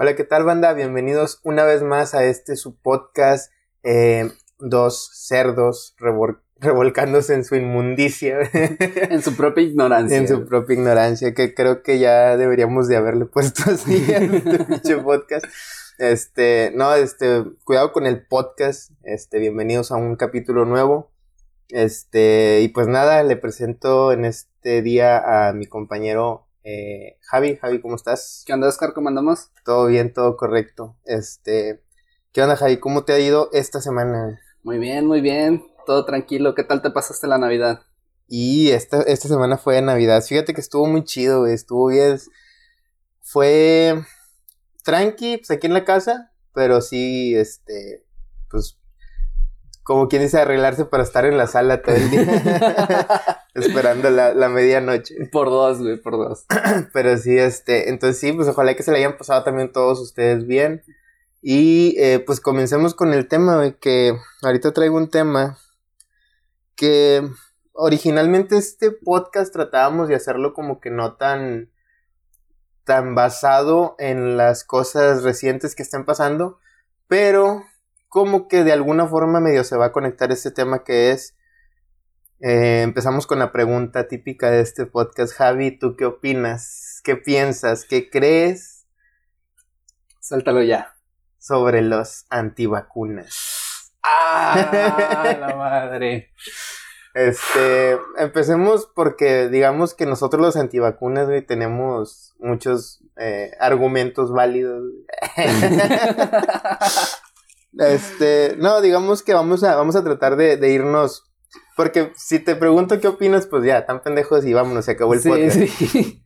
Hola, ¿qué tal banda? Bienvenidos una vez más a este su podcast, eh, dos cerdos revolcándose en su inmundicia. en su propia ignorancia. En su propia ignorancia, que creo que ya deberíamos de haberle puesto así a este podcast. Este, no, este, cuidado con el podcast, este, bienvenidos a un capítulo nuevo. Este, y pues nada, le presento en este día a mi compañero eh, Javi, Javi, ¿cómo estás? ¿Qué onda, Oscar? ¿Cómo andamos? Todo bien, todo correcto. Este, ¿qué onda, Javi? ¿Cómo te ha ido esta semana? Muy bien, muy bien. Todo tranquilo. ¿Qué tal te pasaste la Navidad? Y esta, esta semana fue de Navidad. Fíjate que estuvo muy chido, güey. Estuvo bien. Fue tranqui, pues aquí en la casa, pero sí, este, pues como quien dice, arreglarse para estar en la sala todo el día, esperando la, medianoche. Por dos, güey, por dos. Pero sí, este, entonces sí, pues ojalá que se le hayan pasado también todos ustedes bien. Y eh, pues comencemos con el tema, güey, que ahorita traigo un tema que originalmente este podcast tratábamos de hacerlo como que no tan tan basado en las cosas recientes que están pasando, pero como que de alguna forma medio se va a conectar este tema que es... Eh, empezamos con la pregunta típica de este podcast. Javi, ¿tú qué opinas? ¿Qué piensas? ¿Qué crees? Suéltalo ya. Sobre los antivacunas. ¡Ah! la madre. Este, empecemos porque digamos que nosotros los antivacunas, güey, tenemos muchos eh, argumentos válidos. Este, no, digamos que vamos a, vamos a tratar de, irnos. Porque si te pregunto qué opinas, pues ya, tan pendejos y vámonos, se acabó el podcast. Sí.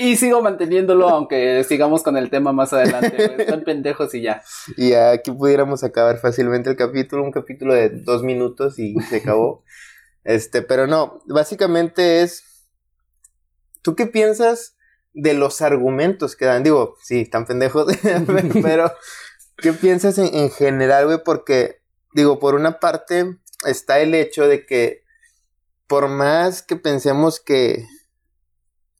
y, sigo manteniéndolo, aunque sigamos con el tema más adelante. Tan pendejos y ya. Y aquí pudiéramos acabar fácilmente el capítulo, un capítulo de dos minutos y se acabó. este, pero no, básicamente es. ¿Tú qué piensas de los argumentos que dan? Digo, sí, tan pendejos, pero ¿Qué piensas en, general, güey? Porque, digo, por una parte está el hecho de que por más que pensemos que,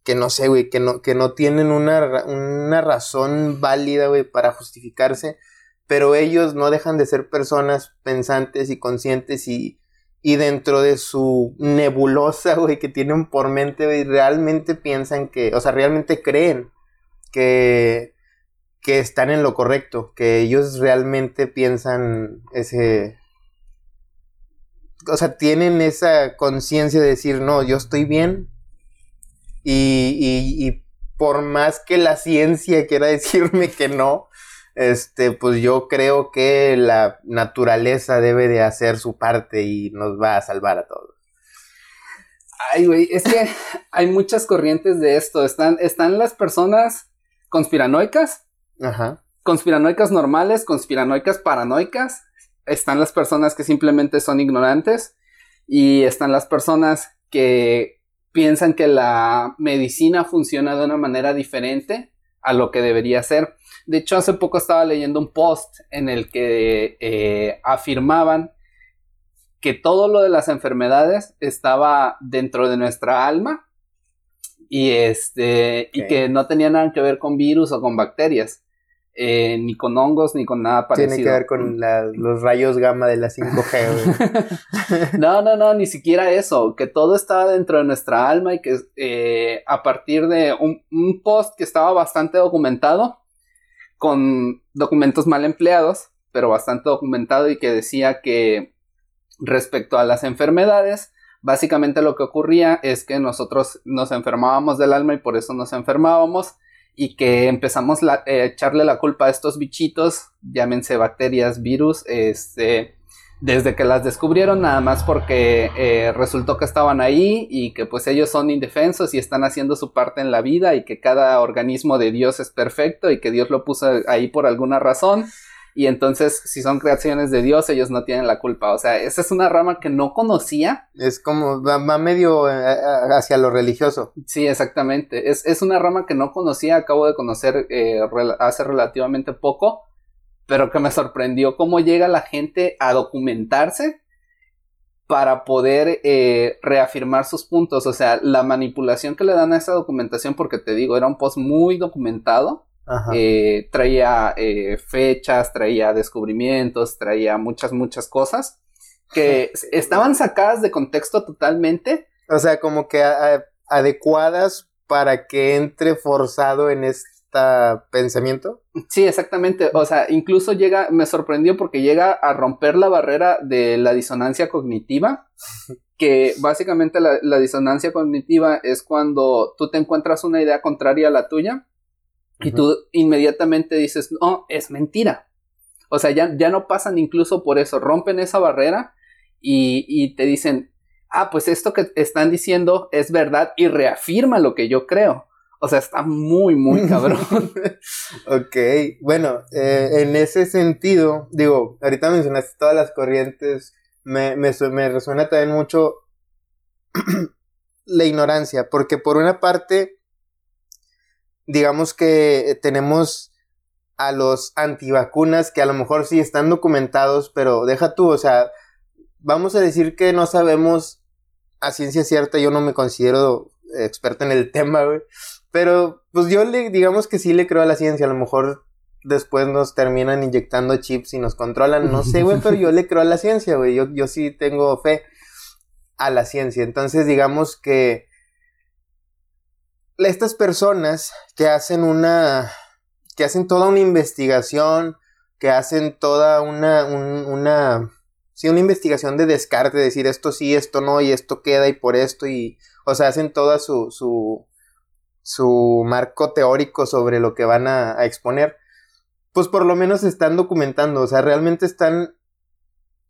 que no sé, güey, que no, que no tienen una, una razón válida, güey, para justificarse, pero ellos no dejan de ser personas pensantes y conscientes y, y dentro de su nebulosa, güey, que tienen por mente, güey, realmente piensan que, o sea, realmente creen que que están en lo correcto, que ellos realmente piensan ese... O sea, tienen esa conciencia de decir, no, yo estoy bien. Y, por más que la ciencia quiera decirme que no, este, pues yo creo que la naturaleza debe de hacer su parte y nos va a salvar a todos. Ay, güey, es que hay muchas corrientes de esto. Están, están las personas conspiranoicas, Ajá. Conspiranoicas normales, conspiranoicas paranoicas. Están las personas que simplemente son ignorantes. Y están las personas que piensan que la medicina funciona de una manera diferente a lo que debería ser. De hecho, hace poco estaba leyendo un post en el que eh, afirmaban que todo lo de las enfermedades estaba dentro de nuestra alma y este y que no tenía nada que ver con virus o con bacterias. Eh, ni con hongos ni con nada parecido. Tiene que ver con los rayos gamma de la 5G. no, no, no, ni siquiera eso. Que todo estaba dentro de nuestra alma y que eh, a partir de un, un, post que estaba bastante documentado, con documentos mal empleados, pero bastante documentado y que decía que respecto a las enfermedades, básicamente lo que ocurría es que nosotros nos enfermábamos del alma y por eso nos enfermábamos y que empezamos a eh, echarle la culpa a estos bichitos, llámense bacterias, virus, este, desde que las descubrieron, nada más porque eh, resultó que estaban ahí y que pues ellos son indefensos y están haciendo su parte en la vida y que cada organismo de Dios es perfecto y que Dios lo puso ahí por alguna razón y entonces si son creaciones de Dios ellos no tienen la culpa. O sea, esa es una rama que no conocía. Es como, va, medio eh, eh, hacia lo religioso. Sí, exactamente. Es, es una rama que no conocía, acabo de conocer eh, hace relativamente poco, pero que me sorprendió cómo llega la gente a documentarse para poder reafirmar sus puntos. O sea, la manipulación que le dan a esa documentación, porque te digo, era un post muy documentado eh, traía eh, fechas, traía descubrimientos, traía muchas, muchas cosas que estaban sacadas de contexto totalmente. O sea, como que adecuadas para que entre forzado en este pensamiento. Sí, exactamente. O sea, incluso llega, me sorprendió porque llega a romper la barrera de la disonancia cognitiva, que básicamente la, la disonancia cognitiva es cuando tú te encuentras una idea contraria a la tuya y tú inmediatamente dices, no, es mentira. O sea, ya, ya no pasan incluso por eso, rompen esa barrera y, y te dicen, ah, pues esto que están diciendo es verdad y reafirma lo que yo creo. O sea, está muy, muy cabrón. ok, bueno, eh, en ese sentido, digo, ahorita mencionaste todas las corrientes, me, me, me resuena también mucho la ignorancia, porque por una parte, digamos que tenemos a los antivacunas que a lo mejor sí están documentados, pero deja tú, o sea, vamos a decir que no sabemos a ciencia cierta, yo no me considero experto en el tema, güey, pero pues yo le, digamos que sí le creo a la ciencia, a lo mejor después nos terminan inyectando chips y nos controlan, no sé, güey, pero yo le creo a la ciencia, güey, yo, yo sí tengo fe a la ciencia, entonces digamos que estas personas que hacen una, que hacen toda una investigación, que hacen toda una, una, sí, una investigación de descarte, decir esto sí, esto no, y esto queda y por esto, y, o sea, hacen toda su, su, su marco teórico sobre lo que van a, a exponer, pues por lo menos están documentando, o sea, realmente están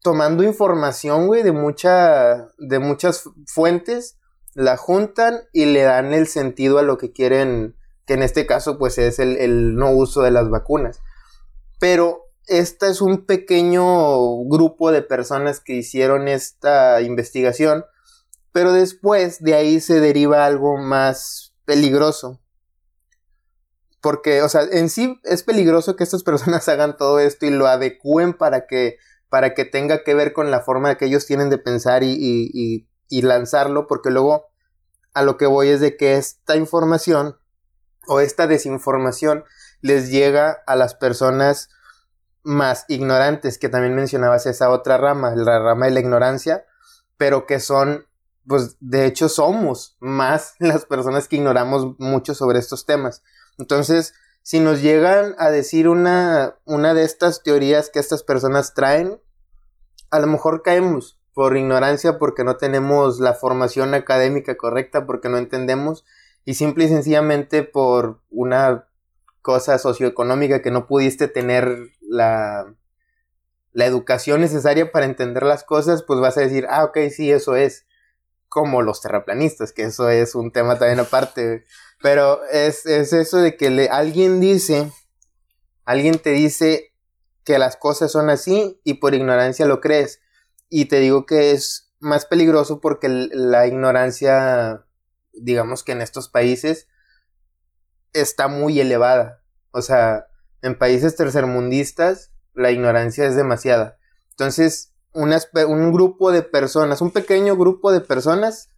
tomando información, güey, de mucha, de muchas fuentes la juntan y le dan el sentido a lo que quieren, que en este caso pues es el, no uso de las vacunas. Pero este es un pequeño grupo de personas que hicieron esta investigación, pero después de ahí se deriva algo más peligroso. Porque, o sea, en sí es peligroso que estas personas hagan todo esto y lo adecúen para que, para que tenga que ver con la forma que ellos tienen de pensar y lanzarlo, porque luego a lo que voy es de que esta información o esta desinformación les llega a las personas más ignorantes, que también mencionabas esa otra rama, la rama de la ignorancia, pero que son, pues de hecho somos más las personas que ignoramos mucho sobre estos temas. Entonces, si nos llegan a decir una, una de estas teorías que estas personas traen, a lo mejor caemos, por ignorancia, porque no tenemos la formación académica correcta, porque no entendemos, y simple y sencillamente por una cosa socioeconómica que no pudiste tener la, la educación necesaria para entender las cosas, pues vas a decir, ah, ok, sí, eso es como los terraplanistas, que eso es un tema también aparte, pero es, es eso de que le, alguien dice, alguien te dice que las cosas son así y por ignorancia lo crees. Y te digo que es más peligroso porque la ignorancia, digamos que en estos países, está muy elevada. O sea, en países tercermundistas, la ignorancia es demasiada. Entonces, un grupo de personas, un pequeño grupo de personas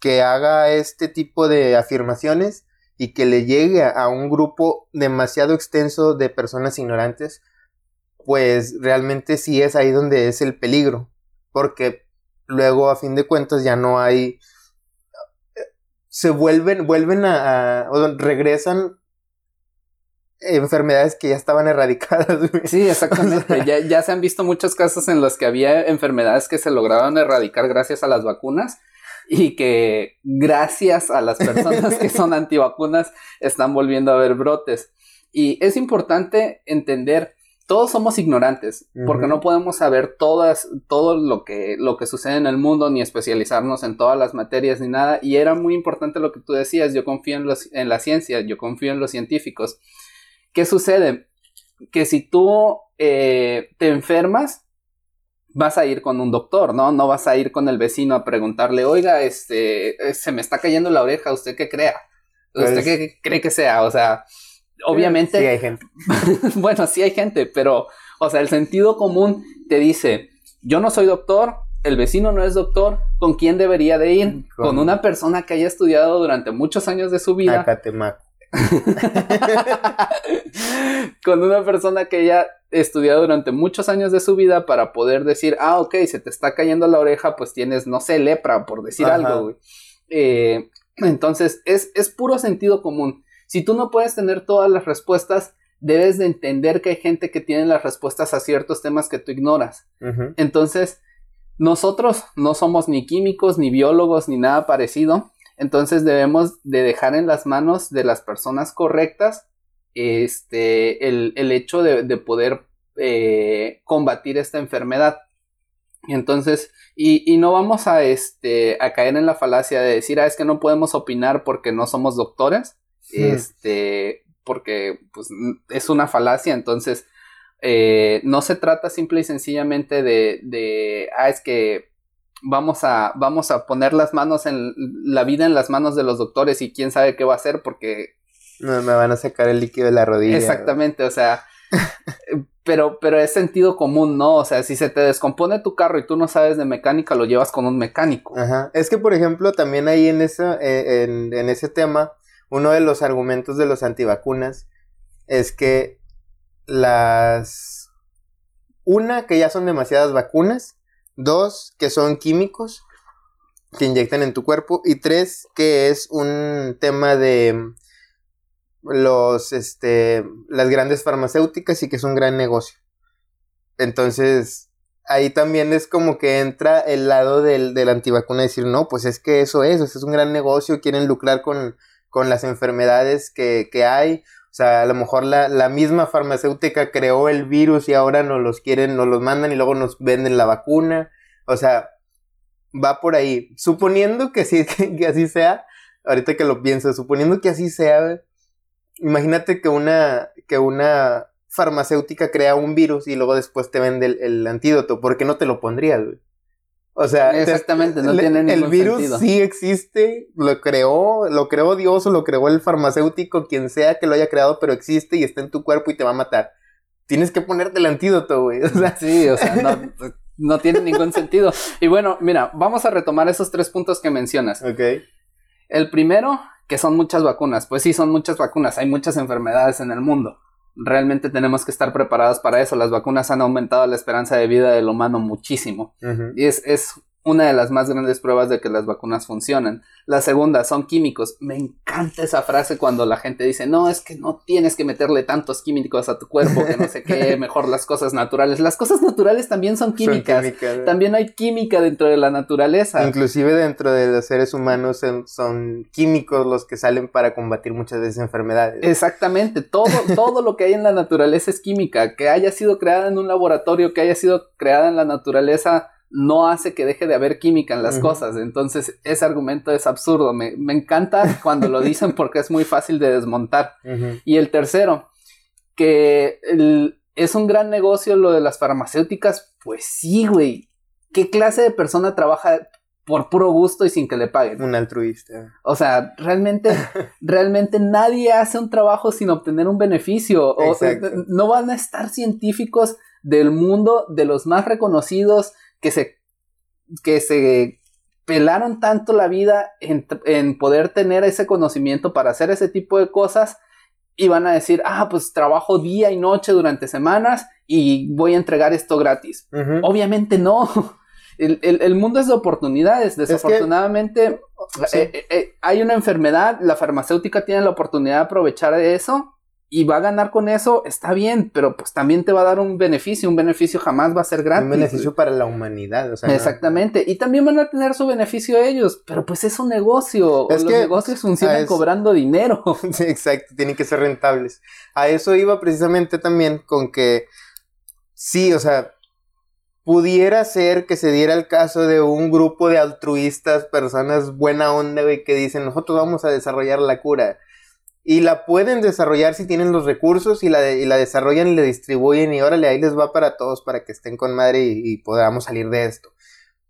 que haga este tipo de afirmaciones y que le llegue a un grupo demasiado extenso de personas ignorantes, pues realmente sí es ahí donde es el peligro porque luego a fin de cuentas ya no hay se vuelven vuelven a, o regresan enfermedades que ya estaban erradicadas. Sí, exactamente. ya, ya se han visto muchos casos en los que había enfermedades que se lograron erradicar gracias a las vacunas y que gracias a las personas que son antivacunas están volviendo a haber brotes. Y es importante entender todos somos ignorantes, porque no podemos saber todas, todo lo que, lo que sucede en el mundo, ni especializarnos en todas las materias, ni nada. Y era muy importante lo que tú decías, yo confío en, los, en la ciencia, yo confío en los científicos. ¿Qué sucede? Que si tú eh, te enfermas, vas a ir con un doctor, ¿no? No vas a ir con el vecino a preguntarle, oiga, este, eh, se me está cayendo la oreja, ¿usted qué crea? ¿Usted pues qué cree que sea? O sea, obviamente. Sí hay gente. bueno, sí hay gente, pero, o sea, el sentido común te dice, yo no soy doctor, el vecino no es doctor, ¿con quién debería de ir? Con, una persona que haya estudiado durante muchos años de su vida. Acatemaco. con una persona que ya estudiado durante muchos años de su vida para poder decir, ah, ok, se te está cayendo la oreja, pues tienes, no sé, lepra, por decir algo, güey. Eh, entonces, es, es puro sentido común. Si tú no puedes tener todas las respuestas, debes de entender que hay gente que tiene las respuestas a ciertos temas que tú ignoras. Entonces, nosotros no somos ni químicos, ni biólogos, ni nada parecido. Entonces debemos de dejar en las manos de las personas correctas este, el, el hecho de, de poder eh, combatir esta enfermedad. Entonces, y, y, no vamos a, este, a caer en la falacia de decir, ah, es que no podemos opinar porque no somos doctores, este, porque pues, es una falacia, entonces, eh, no se trata simple y sencillamente de, de, ah, es que vamos a, vamos a poner las manos en la vida en las manos de los doctores y quién sabe qué va a hacer porque no, me van a sacar el líquido de la rodilla. Exactamente, o sea, pero, pero es sentido común, ¿no? O sea, si se te descompone tu carro y tú no sabes de mecánica, lo llevas con un mecánico. Ajá. Es que, por ejemplo, también ahí en, eso, eh, en, en ese tema, uno de los argumentos de los antivacunas es que las... Una, que ya son demasiadas vacunas. Dos, que son químicos que inyectan en tu cuerpo. Y tres, que es un tema de los, este, las grandes farmacéuticas y que es un gran negocio. Entonces, ahí también es como que entra el lado del, del antivacuna decir, no, pues es que eso es, es un gran negocio, quieren lucrar con, con las enfermedades que, que hay. O sea, a lo mejor la, la, misma farmacéutica creó el virus y ahora nos los quieren, nos los mandan y luego nos venden la vacuna. O sea, va por ahí. Suponiendo que, sí, que así sea, ahorita que lo pienso, suponiendo que así sea, imagínate que una, que una farmacéutica crea un virus y luego después te vende el, antídoto. ¿Por qué no te lo pondrías, O sea, exactamente, no tiene ningún El virus sí existe, lo creó, lo creó Dios o lo creó el farmacéutico, quien sea que lo haya creado, pero existe y está en tu cuerpo y te va a matar. Tienes que ponerte el antídoto, güey. O sea, sí, o sea, no, no tiene ningún sentido. Y bueno, mira, vamos a retomar esos tres puntos que mencionas. Ok. El primero que son muchas vacunas. Pues sí, son muchas vacunas, hay muchas enfermedades en el mundo. Realmente tenemos que estar preparados para eso. Las vacunas han aumentado la esperanza de vida del humano muchísimo. Y es, es una de las más grandes pruebas de que las vacunas funcionan. La segunda, son químicos. Me encanta esa frase cuando la gente dice, no, es que no tienes que meterle tantos químicos a tu cuerpo, que no sé qué, mejor las cosas naturales. Las cosas naturales también son químicas. También hay química dentro de la naturaleza. Inclusive dentro de los seres humanos son, químicos los que salen para combatir muchas de esas enfermedades. Exactamente. Todo, todo lo que hay en la naturaleza es química. Que haya sido creada en un laboratorio, que haya sido creada en la naturaleza no hace que deje de haber química en las cosas. Entonces, ese argumento es absurdo. Me, encanta cuando lo dicen porque es muy fácil de desmontar. Y el tercero, que es un gran negocio lo de las farmacéuticas. Pues sí, güey. ¿Qué clase de persona trabaja por puro gusto y sin que le paguen? Un altruista. O sea, realmente, realmente nadie hace un trabajo sin obtener un beneficio. O, no van a estar científicos del mundo, de los más reconocidos, que se, que se pelaron tanto la vida en, en, poder tener ese conocimiento para hacer ese tipo de cosas y van a decir, ah, pues trabajo día y noche durante semanas y voy a entregar esto gratis. Obviamente no. El, el, el, mundo es de oportunidades. Desafortunadamente eh, eh, eh, hay una enfermedad, la farmacéutica tiene la oportunidad de aprovechar de eso y va a ganar con eso, está bien, pero pues también te va a dar un beneficio, un beneficio jamás va a ser gratis. Un beneficio para la humanidad, o sea. Exactamente, y también van a tener su beneficio ellos, pero pues es un negocio, los negocios funcionan cobrando dinero. Sí, exacto, tienen que ser rentables. A eso iba precisamente también con que, sí, o sea, pudiera ser que se diera el caso de un grupo de altruistas, personas buena onda, güey, que dicen, nosotros vamos a desarrollar la cura y la pueden desarrollar si tienen los recursos y la, y la desarrollan y la distribuyen y órale, ahí les va para todos para que estén con madre y, podamos salir de esto.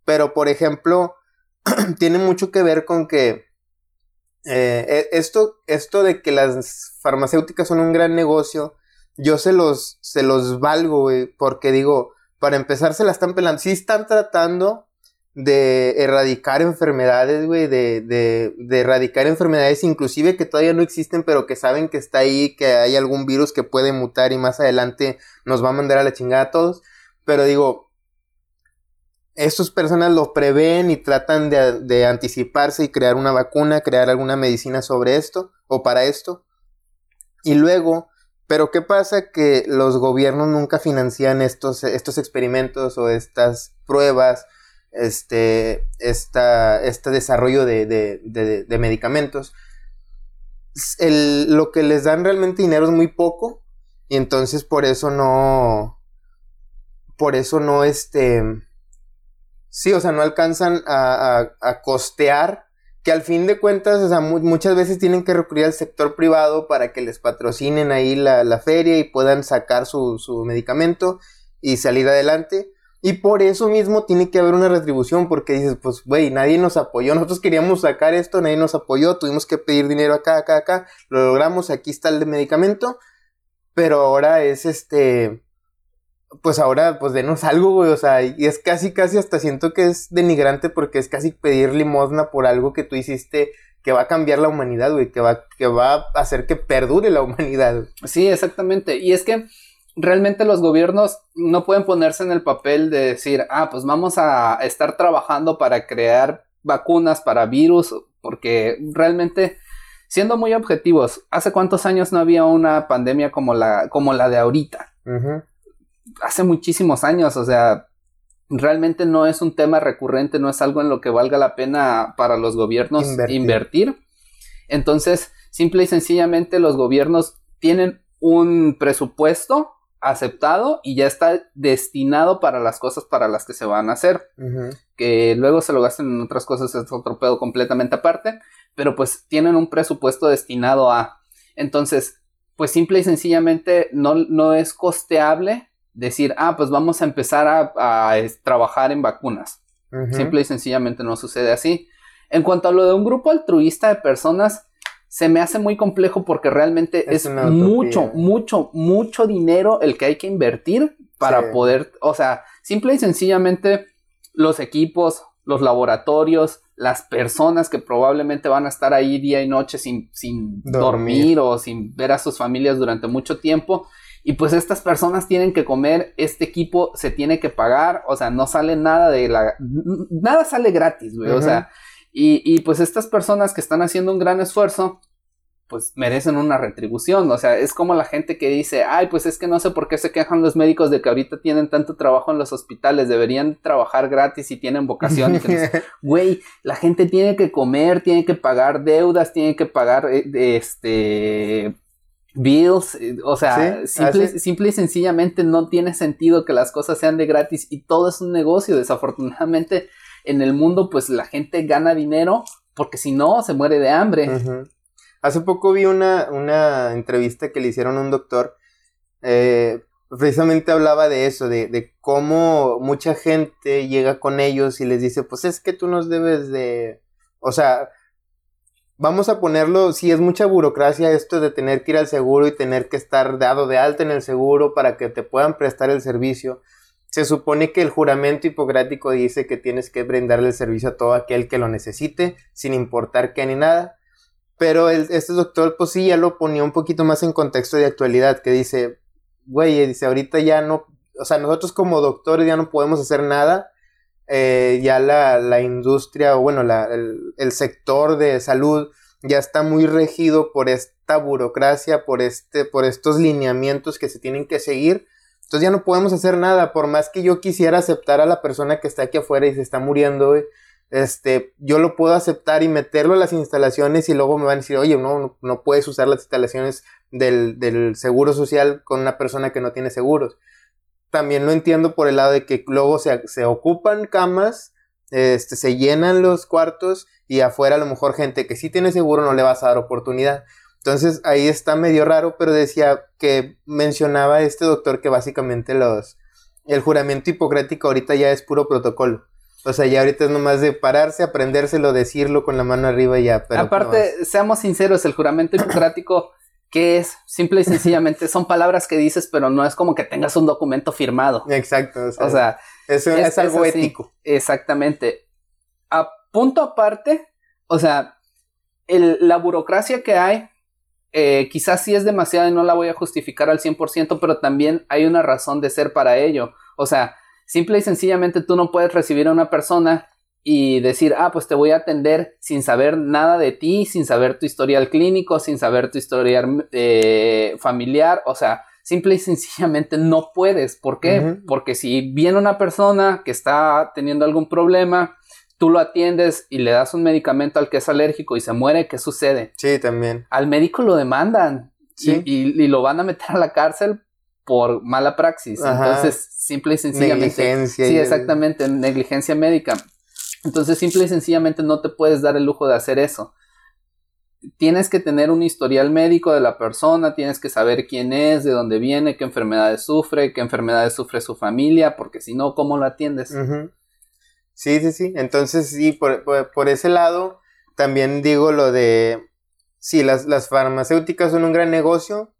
Pero, por ejemplo, tiene mucho que ver con que eh, e, esto, esto de que las farmacéuticas son un gran negocio, yo se los, se los valgo, porque digo, para empezar se la están pelando. Sí están tratando de erradicar enfermedades, güey, de, de, erradicar enfermedades inclusive que todavía no existen, pero que saben que está ahí, que hay algún virus que puede mutar y más adelante nos va a mandar a la chingada a todos. Pero digo, estas personas lo prevén y tratan de, de anticiparse y crear una vacuna, crear alguna medicina sobre esto o para esto. Y luego, pero ¿qué pasa? Que los gobiernos nunca financian estos, estos experimentos o estas pruebas este, esta, este desarrollo de, de, de, medicamentos, el, lo que les dan realmente dinero es muy poco y entonces por eso no, por eso no, este, sí, o sea, no alcanzan a, a, costear que al fin de cuentas, o sea, muchas veces tienen que recurrir al sector privado para que les patrocinen ahí la, la feria y puedan sacar su, su medicamento y salir adelante. Y por eso mismo tiene que haber una retribución, porque dices, pues, güey, nadie nos apoyó, nosotros queríamos sacar esto, nadie nos apoyó, tuvimos que pedir dinero acá, acá, acá, lo logramos, aquí está el medicamento, pero ahora es este, pues ahora, pues denos algo, güey, o sea, y es casi, casi hasta siento que es denigrante porque es casi pedir limosna por algo que tú hiciste que va a cambiar la humanidad, güey, que va, que va a hacer que perdure la humanidad. Sí, exactamente, y es que realmente los gobiernos no pueden ponerse en el papel de decir, ah, pues vamos a estar trabajando para crear vacunas para virus, porque realmente, siendo muy objetivos, ¿hace cuántos años no había una pandemia como la, como la de ahorita? Hace muchísimos años, o sea, realmente no es un tema recurrente, no es algo en lo que valga la pena para los gobiernos invertir. Entonces, simple y sencillamente los gobiernos tienen un presupuesto aceptado y ya está destinado para las cosas para las que se van a hacer. Que luego se lo gasten en otras cosas es otro pedo completamente aparte, pero pues tienen un presupuesto destinado a. Entonces, pues simple y sencillamente no, no es costeable decir, ah, pues vamos a empezar a, trabajar en vacunas. Simple y sencillamente no sucede así. En cuanto a lo de un grupo altruista de personas, se me hace muy complejo porque realmente es, mucho, mucho, mucho dinero el que hay que invertir para poder, o sea, simple y sencillamente los equipos, los laboratorios, las personas que probablemente van a estar ahí día y noche sin, sin dormir. o sin ver a sus familias durante mucho tiempo. Y pues estas personas tienen que comer, este equipo se tiene que pagar, o sea, no sale nada de la... Nada sale gratis, güey, o sea, y, y pues estas personas que están haciendo un gran esfuerzo, pues merecen una retribución. O sea, es como la gente que dice, ay, pues es que no sé por qué se quejan los médicos de que ahorita tienen tanto trabajo en los hospitales, deberían trabajar gratis y tienen vocación. Güey, la gente tiene que comer, tiene que pagar deudas, tiene que pagar eh, este bills, eh, o sea, simple, simple, y sencillamente no tiene sentido que las cosas sean de gratis y todo es un negocio. Desafortunadamente en el mundo pues la gente gana dinero porque si no se muere de hambre. Hace poco vi una, una entrevista que le hicieron a un doctor. Eh, precisamente hablaba de eso, de, de, cómo mucha gente llega con ellos y les dice, pues es que tú nos debes de... O sea, vamos a ponerlo, si es mucha burocracia esto de tener que ir al seguro y tener que estar dado de alta en el seguro para que te puedan prestar el servicio. Se supone que el juramento hipocrático dice que tienes que brindarle el servicio a todo aquel que lo necesite, sin importar qué ni nada. Pero este doctor, pues sí, ya lo ponía un poquito más en contexto de actualidad, que dice, güey, dice, ahorita ya no, o sea, nosotros como doctores ya no podemos hacer nada, eh, ya la, la, industria, o bueno, el, el, sector de salud ya está muy regido por esta burocracia, por, este, por estos lineamientos que se tienen que seguir. Entonces ya no podemos hacer nada, por más que yo quisiera aceptar a la persona que está aquí afuera y se está muriendo, este, yo lo puedo aceptar y meterlo a las instalaciones y luego me van a decir, oye, no, no puedes usar las instalaciones del, del seguro social con una persona que no tiene seguros. También lo entiendo por el lado de que luego se, se ocupan camas, este, se llenan los cuartos y afuera a lo mejor gente que sí tiene seguro no le vas a dar oportunidad. Entonces ahí está medio raro, pero decía que mencionaba este doctor que básicamente los, el juramento hipocrático ahorita ya es puro protocolo. O sea, ya ahorita es nomás de pararse, aprendérselo, decirlo con la mano arriba y ya. Pero Aparte, seamos sinceros, el juramento hipocrático, ¿qué es? Simple y sencillamente son palabras que dices, pero no es como que tengas un documento firmado. Exacto. O sea, eso es, algo ético. Exactamente. a punto aparte, o sea, la burocracia que hay, eh, quizás sí es demasiada y no la voy a justificar al 100%, pero también hay una razón de ser para ello. O sea, simple y sencillamente tú no puedes recibir a una persona y decir, ah, pues te voy a atender sin saber nada de ti, sin saber tu historial clínico, sin saber tu historial eh, familiar, o sea, simple y sencillamente no puedes. ¿Por qué? Porque si viene una persona que está teniendo algún problema, tú lo atiendes y le das un medicamento al que es alérgico y se muere, ¿qué sucede? Sí, también. Al médico lo demandan y, lo van a meter a la cárcel por mala praxis. Entonces, simple y sencillamente. Negligencia. Sí, exactamente, negligencia médica. Entonces, simple y sencillamente no te puedes dar el lujo de hacer eso. Tienes que tener un historial médico de la persona, tienes que saber quién es, de dónde viene, qué enfermedades sufre, qué enfermedades sufre su familia, porque si no, ¿cómo lo atiendes? Sí, sí, sí. Entonces, sí, por, por, ese lado, también digo lo de, sí, las, las farmacéuticas son un gran negocio,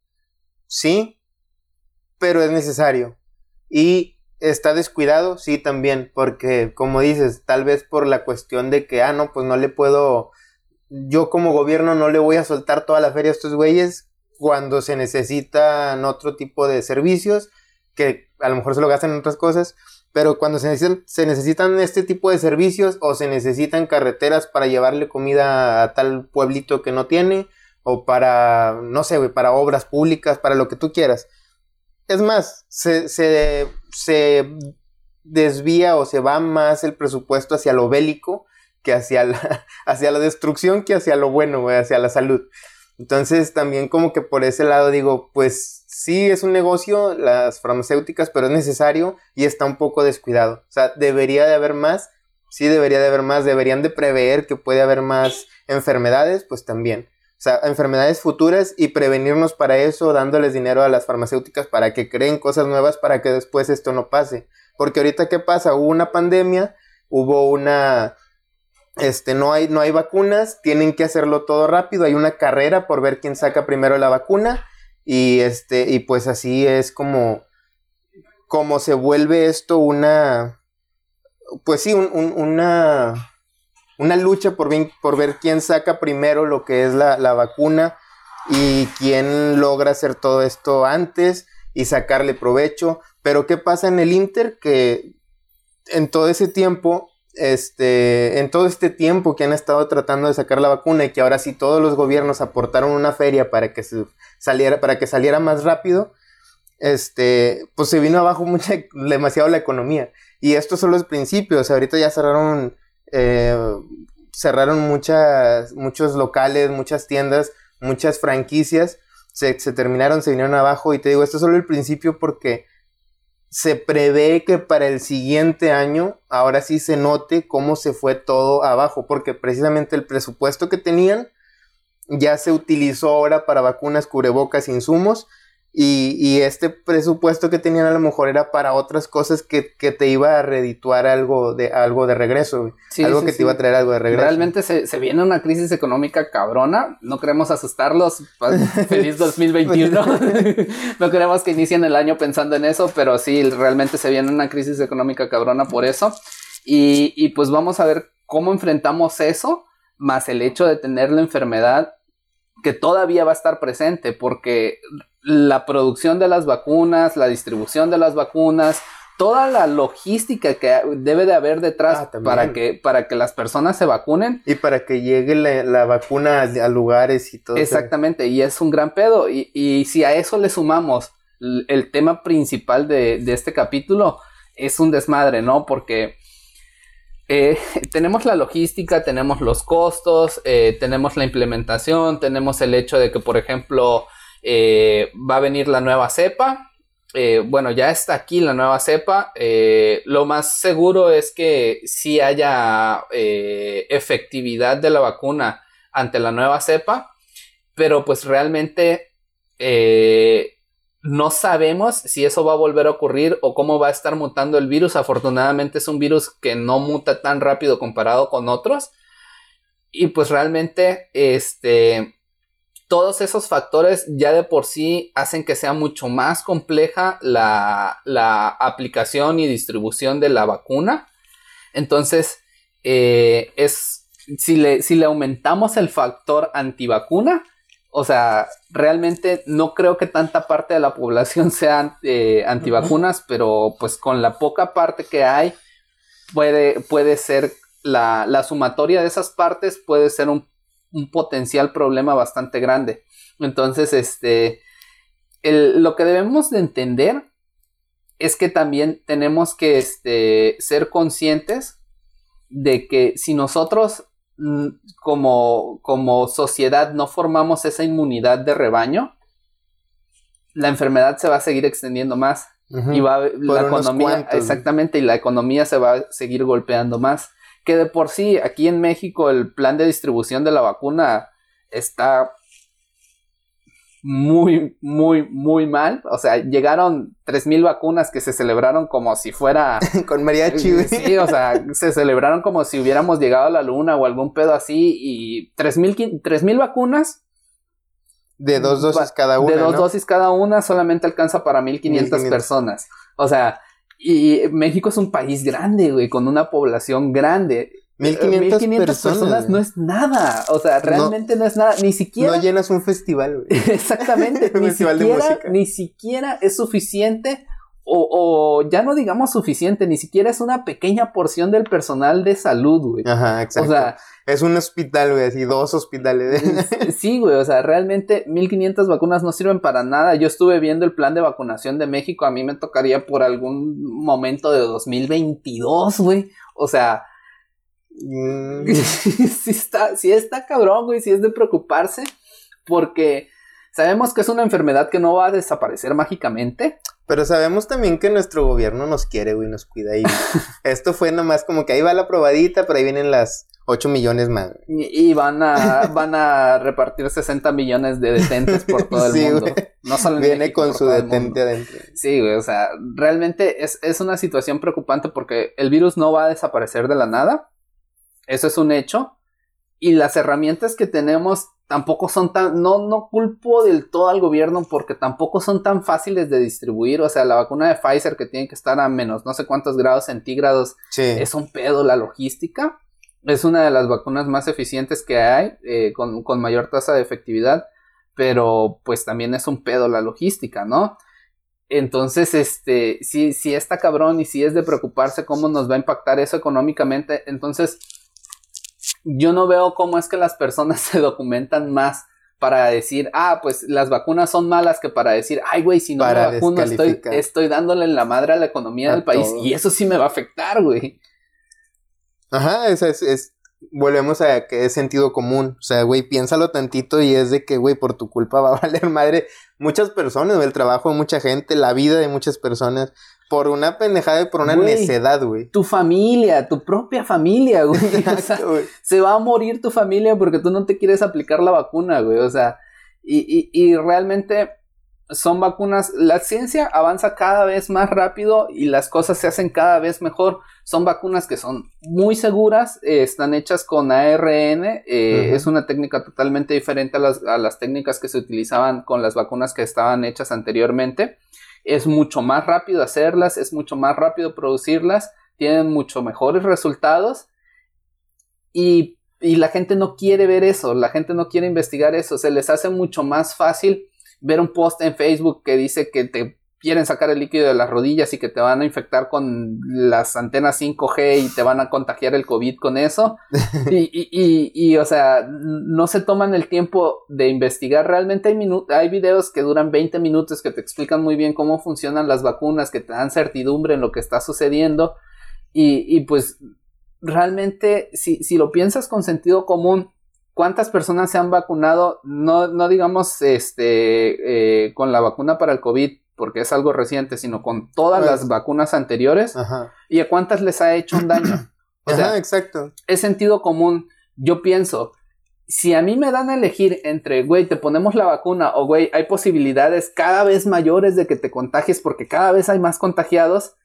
sí, pero es necesario. Y está descuidado, sí, también, porque como dices, tal vez por la cuestión de que, ah, no, pues no le puedo, yo como gobierno no le voy a soltar toda la feria a estos güeyes cuando se necesitan otro tipo de servicios, que a lo mejor se lo gastan en otras cosas, pero cuando se necesitan, este tipo de servicios o se necesitan carreteras para llevarle comida a tal pueblito que no tiene, o para, no sé, para obras públicas, para lo que tú quieras es más, se, se, se, desvía o se va más el presupuesto hacia lo bélico que hacia la, hacia la destrucción que hacia lo bueno, hacia la salud. Entonces también como que por ese lado digo, pues sí es un negocio, las farmacéuticas, pero es necesario y está un poco descuidado. O sea, debería de haber más, sí debería de haber más, deberían de prever que puede haber más enfermedades, pues también sea, enfermedades futuras y prevenirnos para eso, dándoles dinero a las farmacéuticas para que creen cosas nuevas para que después esto no pase. Porque ahorita, ¿qué pasa? Hubo una pandemia, hubo una... Este, no hay, no hay vacunas, tienen que hacerlo todo rápido, hay una carrera por ver quién saca primero la vacuna y este, y pues así es como, como se vuelve esto una, pues sí, una, una lucha por, por ver quién saca primero lo que es la, vacuna y quién logra hacer todo esto antes y sacarle provecho. Pero ¿qué pasa en el Inter? Que en todo ese tiempo, este, en todo este tiempo que han estado tratando de sacar la vacuna y que ahora sí todos los gobiernos aportaron una feria para que se saliera, para que saliera más rápido, este, pues se vino abajo mucha, demasiado la economía. Y estos son los principios. Ahorita ya cerraron eh, cerraron muchas, muchos locales, muchas tiendas, muchas franquicias, se, terminaron, se vinieron abajo y te digo, esto es solo el principio porque se prevé que para el siguiente año ahora sí se note cómo se fue todo abajo, porque precisamente el presupuesto que tenían ya se utilizó ahora para vacunas, cubrebocas, insumos y, este presupuesto que tenían a lo mejor era para otras cosas que, te iba a redituar algo de, algo de regreso, algo que te iba a traer algo de regreso. Realmente se, viene una crisis económica cabrona, no queremos asustarlos, feliz 2021, no queremos que inicien el año pensando en eso, pero sí, realmente se viene una crisis económica cabrona por eso. Y, y pues vamos a ver cómo enfrentamos eso, más el hecho de tener la enfermedad que todavía va a estar presente, porque la producción de las vacunas, la distribución de las vacunas, toda la logística que debe de haber detrás ah, para, que, para que las personas se vacunen. Y para que llegue la, vacuna a, lugares y todo. Exactamente, y es un gran pedo. Y, si a eso le sumamos el, tema principal de, este capítulo, es un desmadre, ¿no? Porque eh, tenemos la logística, tenemos los costos, eh, tenemos la implementación, tenemos el hecho de que, por ejemplo, eh, va a venir la nueva cepa. Eh, bueno, ya está aquí la nueva cepa. Eh, lo más seguro es que sí haya efectividad de la vacuna ante la nueva cepa, pero pues realmente no sabemos si eso va a volver a ocurrir o cómo va a estar mutando el virus. Afortunadamente es un virus que no muta tan rápido comparado con otros. Y pues realmente, este, todos esos factores ya de por sí hacen que sea mucho más compleja la, aplicación y distribución de la vacuna. Entonces, eh, es, si le, si le aumentamos el factor antivacuna, o sea, realmente no creo que tanta parte de la población sea eh, antivacunas, pero pues con la poca parte que hay, puede, puede ser la, la sumatoria de esas partes puede ser un, un potencial problema bastante grande. Entonces, este, el, lo que debemos de entender es que también tenemos que este, ser conscientes de que si nosotros mm, como, como sociedad no formamos esa inmunidad de rebaño, la enfermedad se va a seguir extendiendo más. Y va la economía, exactamente, y la economía se va a seguir golpeando más. Que de por sí, aquí en México, el plan de distribución de la vacuna está muy, muy, muy mal. O sea, llegaron 3.000 vacunas que se celebraron como si fuera... Con mariachi, Sí, o sea, se celebraron como si hubiéramos llegado a la luna o algún pedo así. Y 3.000 vacunas de dos dosis cada una. De dos dosis cada una solamente alcanza para 1500 personas. O sea, y México es un país grande, güey, con una población grande. 1500, 1500 personas, no es nada. O sea, realmente no, es nada. Ni siquiera. No llenas un festival, güey. Exactamente. ni, siquiera, ni siquiera es suficiente o, o, ya no digamos suficiente, ni siquiera es una pequeña porción del personal de salud, güey. Ajá, exacto. O sea, es un hospital, güey, así dos hospitales. sí, güey, o sea, realmente 1500 vacunas no sirven para nada. Yo estuve viendo el plan de vacunación de México, a mí me tocaría por algún momento de 2022, güey. O sea, mm. sí está, sí está cabrón, güey, sí es de preocuparse porque sabemos que es una enfermedad que no va a desaparecer mágicamente. Pero sabemos también que nuestro gobierno nos quiere, güey, nos cuida. Y esto fue nomás como que ahí va la probadita, pero ahí vienen las 8 millones más. Y, van a van a repartir 60 millones de detentes por todo el mundo. No solo Viene con su detente adentro. Sí, güey, o sea, realmente es, es una situación preocupante porque el virus no va a desaparecer de la nada. Eso es un hecho. Y las herramientas que tenemos tampoco son tan, no, no culpo del todo al gobierno porque tampoco son tan fáciles de distribuir. O sea, la vacuna de Pfizer que tiene que estar a menos no sé cuántos grados centígrados es un pedo la logística. Es una de las vacunas más eficientes que hay, eh, con, con mayor tasa de efectividad, pero pues también es un pedo la logística, ¿no? Entonces, este, si, si está cabrón y si es de preocuparse cómo nos va a impactar eso económicamente, entonces yo no veo cómo es que las personas se documentan más para decir, ah, pues las vacunas son malas que para decir, ay, güey, si no me vacuno estoy, estoy dándole la madre a la economía del país y eso sí me va a afectar, güey. Ajá, es, es, es, volvemos a que es sentido común. O sea, güey, piénsalo tantito y es de que, güey, por tu culpa va a valer madre muchas personas, el trabajo de mucha gente, la vida de muchas personas. Por una pendejada y por una necedad, güey. Tu familia, tu propia familia, güey. o sea, se va a morir tu familia porque tú no te quieres aplicar la vacuna, güey. O sea, y, y, y realmente son vacunas, la ciencia avanza cada vez más rápido y las cosas se hacen cada vez mejor. Son vacunas que son muy seguras, eh, están hechas con ARN, eh, es una técnica totalmente diferente a las, a las técnicas que se utilizaban con las vacunas que estaban hechas anteriormente es mucho más rápido hacerlas, es mucho más rápido producirlas, tienen mucho mejores resultados. Y, y, la gente no quiere ver eso, la gente no quiere investigar eso, se les hace mucho más fácil ver un post en Facebook que dice que te quieren sacar el líquido de las rodillas y que te van a infectar con las antenas 5G y te van a contagiar el COVID con eso. y, y, y, y, o sea, no se toman el tiempo de investigar. Realmente hay, hay videos que duran 20 minutos que te explican muy bien cómo funcionan las vacunas, que te dan certidumbre en lo que está sucediendo. Y, y pues realmente, si, si lo piensas con sentido común, ¿Cuántas personas se han vacunado? No, no digamos este eh, con la vacuna para el COVID, porque es algo reciente, sino con todas pues las vacunas anteriores. Ajá. ¿Y a cuántas les ha hecho un daño? O Ajá, exacto. Es sentido común. Yo pienso, si a mí me dan a elegir entre, güey, te ponemos la vacuna o, güey, hay posibilidades cada vez mayores de que te contagies porque cada vez hay más contagiados,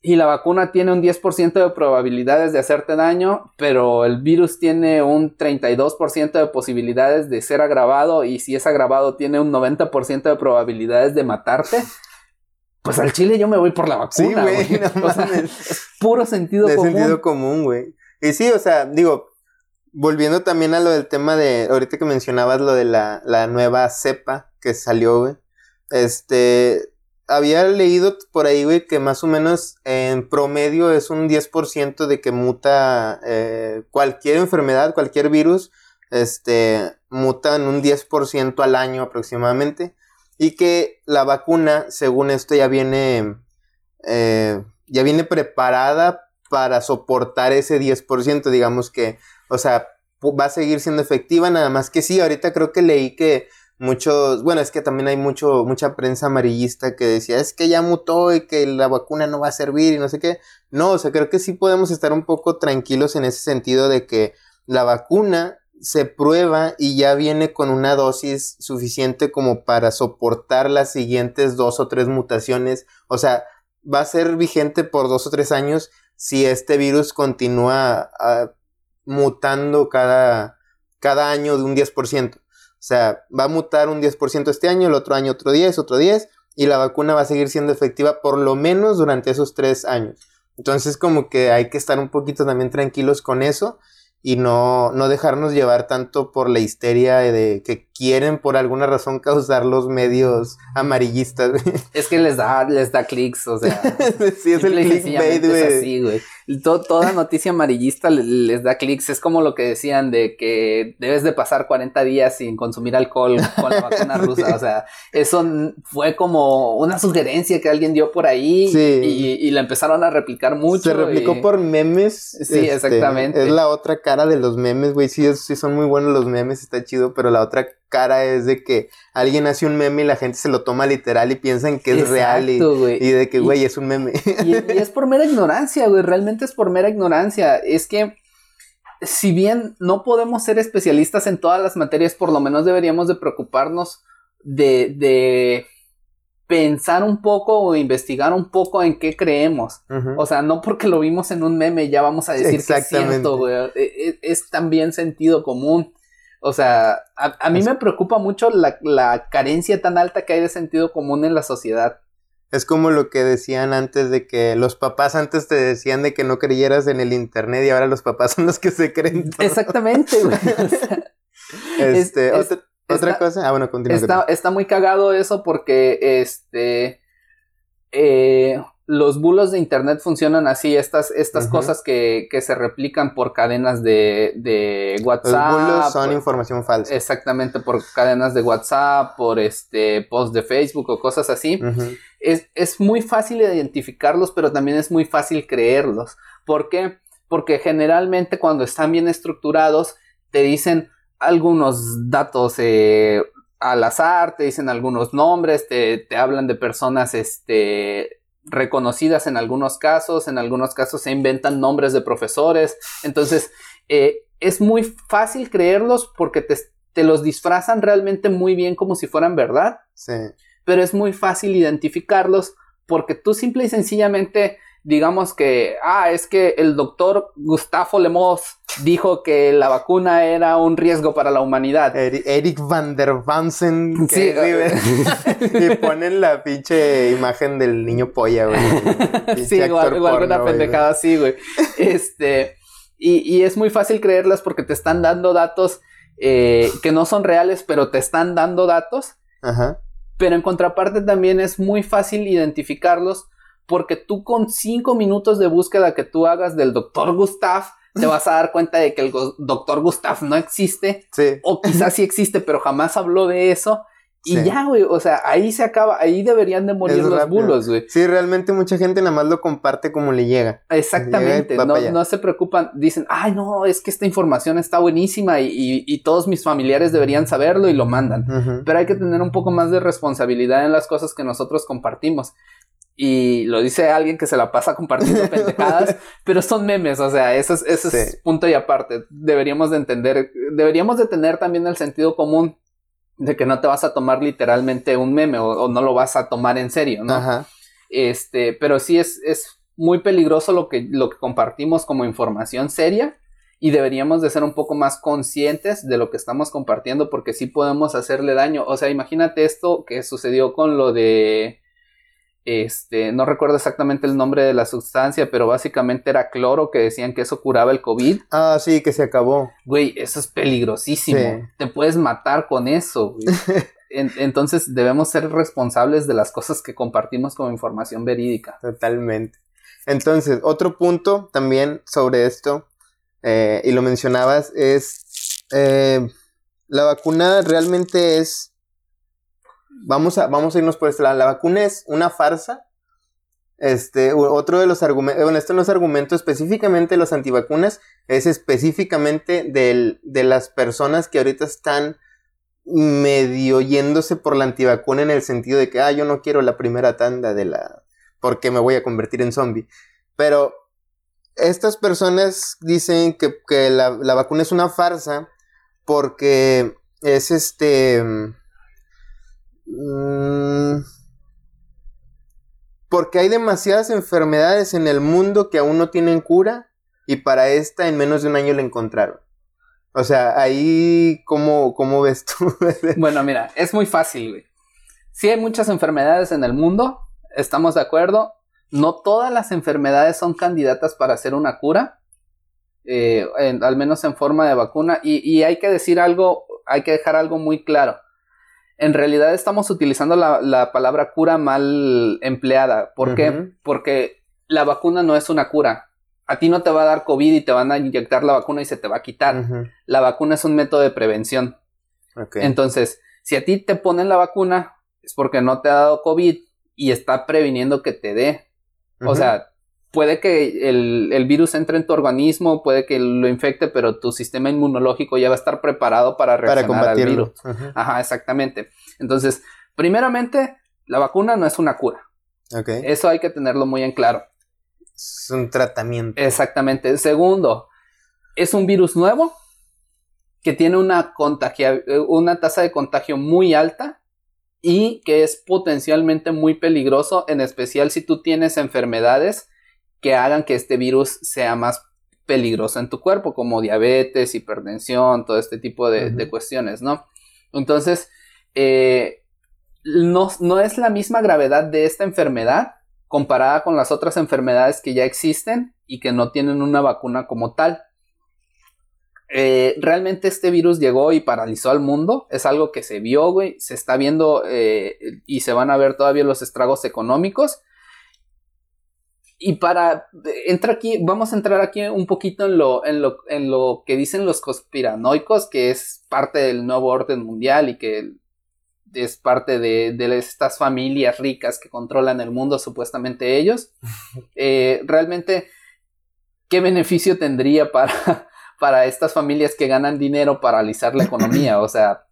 y la vacuna tiene un 10% de probabilidades de hacerte daño, pero el virus tiene un 32% de posibilidades de ser agravado y si es agravado tiene un 90% de probabilidades de matarte. Pues al chile yo me voy por la vacuna, güey. es puro sentido común. sentido común, güey. Y sí, o sea, digo, volviendo también a lo del tema de, ahorita que mencionabas lo de la, la nueva cepa que salió, güey. Este, había leído por ahí, güey, que más o menos en promedio es un 10% de que muta eh, cualquier enfermedad, cualquier virus, este, muta en un 10% al año aproximadamente. Y que la vacuna, según esto, ya viene, eh, ya viene preparada para soportar ese 10%, digamos que, o sea, va a seguir siendo efectiva, nada más que sí, ahorita creo que leí que muchos, bueno, es que también hay mucho, mucha prensa amarillista que decía, es que ya mutó y que la vacuna no va a servir y no sé qué. No, o sea, creo que sí podemos estar un poco tranquilos en ese sentido de que la vacuna se prueba y ya viene con una dosis suficiente como para soportar las siguientes dos o tres mutaciones. O sea, va a ser vigente por dos o tres años si este virus continúa ah, mutando cada, cada año de un 10%. O sea, va a mutar un 10% este año, el otro año otro 10, otro 10, y la vacuna va a seguir siendo efectiva por lo menos durante esos tres años. Entonces, como que hay que estar un poquito también tranquilos con eso y no, no dejarnos llevar tanto por la histeria de que quieren por alguna razón causar los medios amarillistas. Es que les da, les da clics, o sea. sí, es el clickbait, güey. Toda noticia amarillista les, da clics. Es como lo que decían de que debes de pasar 40 días sin consumir alcohol con la vacuna rusa. O sea, eso fue como una sugerencia que alguien dio por ahí y, y, la empezaron a replicar mucho. Se replicó por memes. Sí, este, exactamente. Es la otra cara de los memes, güey. Sí, sí, son muy buenos los memes, está chido, pero la otra cara es de que alguien hace un meme y la gente se lo toma literal y piensan que es real y, y, de que, güey, es un meme. Y, es por mera ignorancia, güey, realmente es por mera ignorancia. Es que si bien no podemos ser especialistas en todas las materias, por lo menos deberíamos de preocuparnos de, de pensar un poco o investigar un poco en qué creemos. O sea, no porque lo vimos en un meme ya vamos a decir que es cierto, güey. Es, e, es, también sentido común. O sea, a, mí me preocupa mucho la, carencia tan alta que hay de sentido común en la sociedad. Es como lo que decían antes de que los papás antes te decían de que no creyeras en el internet y ahora los papás son los que se creen. Exactamente, güey. este, otra, cosa. Ah, bueno, continúa. Está, está, muy cagado eso porque este. Eh, los bulos de internet funcionan así, estas, estas cosas que, que, se replican por cadenas de, de WhatsApp. Los bulos son información falsa. Exactamente, por cadenas de WhatsApp, por este post de Facebook o cosas así. es, es, muy fácil identificarlos, pero también es muy fácil creerlos. ¿Por qué? Porque generalmente cuando están bien estructurados, te dicen algunos datos eh, al azar, te dicen algunos nombres, te, te hablan de personas, este reconocidas en algunos casos, en algunos casos se inventan nombres de profesores, entonces eh, es muy fácil creerlos porque te, te, los disfrazan realmente muy bien como si fueran verdad, sí. pero es muy fácil identificarlos porque tú simple y sencillamente digamos que, ah, es que el doctor Gustavo Lemos dijo que la vacuna era un riesgo para la humanidad. Eric Van der Vansen. Sí, y ponen la pinche imagen del niño polla, güey. Sí, igual, alguna pendejada así, güey. Este, y, y, es muy fácil creerlas porque te están dando datos eh, que no son reales, pero te están dando datos. Ajá. Pero en contraparte también es muy fácil identificarlos porque tú con cinco minutos de búsqueda que tú hagas del doctor Gustav, te vas a dar cuenta de que el doctor Gustav no existe. Sí. O quizás sí existe, pero jamás habló de eso. Y ya, güey, o sea, ahí se acaba, ahí deberían de morir los bulos, güey. Sí, realmente mucha gente nada más lo comparte como le llega. Exactamente, no, no, se preocupan, dicen, ay, no, es que esta información está buenísima y, y, todos mis familiares deberían saberlo y lo mandan. Pero hay que tener un poco más de responsabilidad en las cosas que nosotros compartimos y lo dice alguien que se la pasa compartiendo pendejadas, pero son memes, o sea, eso es, eso es punto y aparte. Deberíamos de entender, deberíamos de tener también el sentido común de que no te vas a tomar literalmente un meme o, no lo vas a tomar en serio, ¿no? Ajá. Este, pero sí es, es muy peligroso lo que, lo que compartimos como información seria y deberíamos de ser un poco más conscientes de lo que estamos compartiendo porque sí podemos hacerle daño. O sea, imagínate esto que sucedió con lo de este, no recuerdo exactamente el nombre de la sustancia, pero básicamente era cloro que decían que eso curaba el COVID. Ah, sí, que se acabó. Güey, eso es peligrosísimo. Te puedes matar con eso, güey. entonces debemos ser responsables de las cosas que compartimos como información verídica. Totalmente. Entonces, otro punto también sobre esto, eh, y lo mencionabas, es eh, la vacuna realmente es vamos a, vamos a irnos por este. La vacuna es una farsa. Este, otro de los argumentos, bueno, esto no es argumento específicamente de los antivacunas, es específicamente de las personas que ahorita están medio yéndose por la antivacuna en el sentido de que, ah, yo no quiero la primera tanda de la, porque me voy a convertir en zombie. Pero estas personas dicen que, la, la vacuna es una farsa porque es este Mm, porque hay demasiadas enfermedades en el mundo que aún no tienen cura y para esta en menos de un año la encontraron. O sea, ahí, ¿cómo, cómo ves tú? bueno, mira, es muy fácil, güey. Sí hay muchas enfermedades en el mundo, estamos de acuerdo. No todas las enfermedades son candidatas para hacer una cura, eh, al menos en forma de vacuna. y hay que decir algo, hay que dejar algo muy claro en realidad estamos utilizando la, palabra cura mal empleada. ¿Por qué? Porque la vacuna no es una cura. A ti no te va a dar COVID y te van a inyectar la vacuna y se te va a quitar. La vacuna es un método de prevención. Entonces, si a ti te ponen la vacuna, es porque no te ha dado COVID y está previniendo que te dé. O sea, puede que el, virus entre en tu organismo, puede que lo infecte, pero tu sistema inmunológico ya va a estar preparado para reaccionar al virus. Ajá, exactamente. Entonces, primeramente, la vacuna no es una cura. Okay. Eso hay que tenerlo muy en claro. Es un tratamiento. Exactamente. Segundo, es un virus nuevo que tiene una, contagia una tasa de contagio muy alta y que es potencialmente muy peligroso, en especial si tú tienes enfermedades que hagan que este virus sea más peligroso en tu cuerpo, como diabetes, hipertensión, todo este tipo de, cuestiones, ¿no? Entonces, eh, no, no, es la misma gravedad de esta enfermedad comparada con las otras enfermedades que ya existen y que no tienen una vacuna como tal. Eh, realmente este virus llegó y paralizó al mundo, es algo que se vio, güey, se está viendo eh, y se van a ver todavía los estragos económicos y para entrar aquí, vamos a entrar aquí un poquito en lo, en lo, en lo que dicen los conspiranoicos, que es parte del nuevo orden mundial y que es parte de, de estas familias ricas que controlan el mundo, supuestamente ellos. Eh, realmente, ¿qué beneficio tendría para, para estas familias que ganan dinero paralizar la economía? O sea,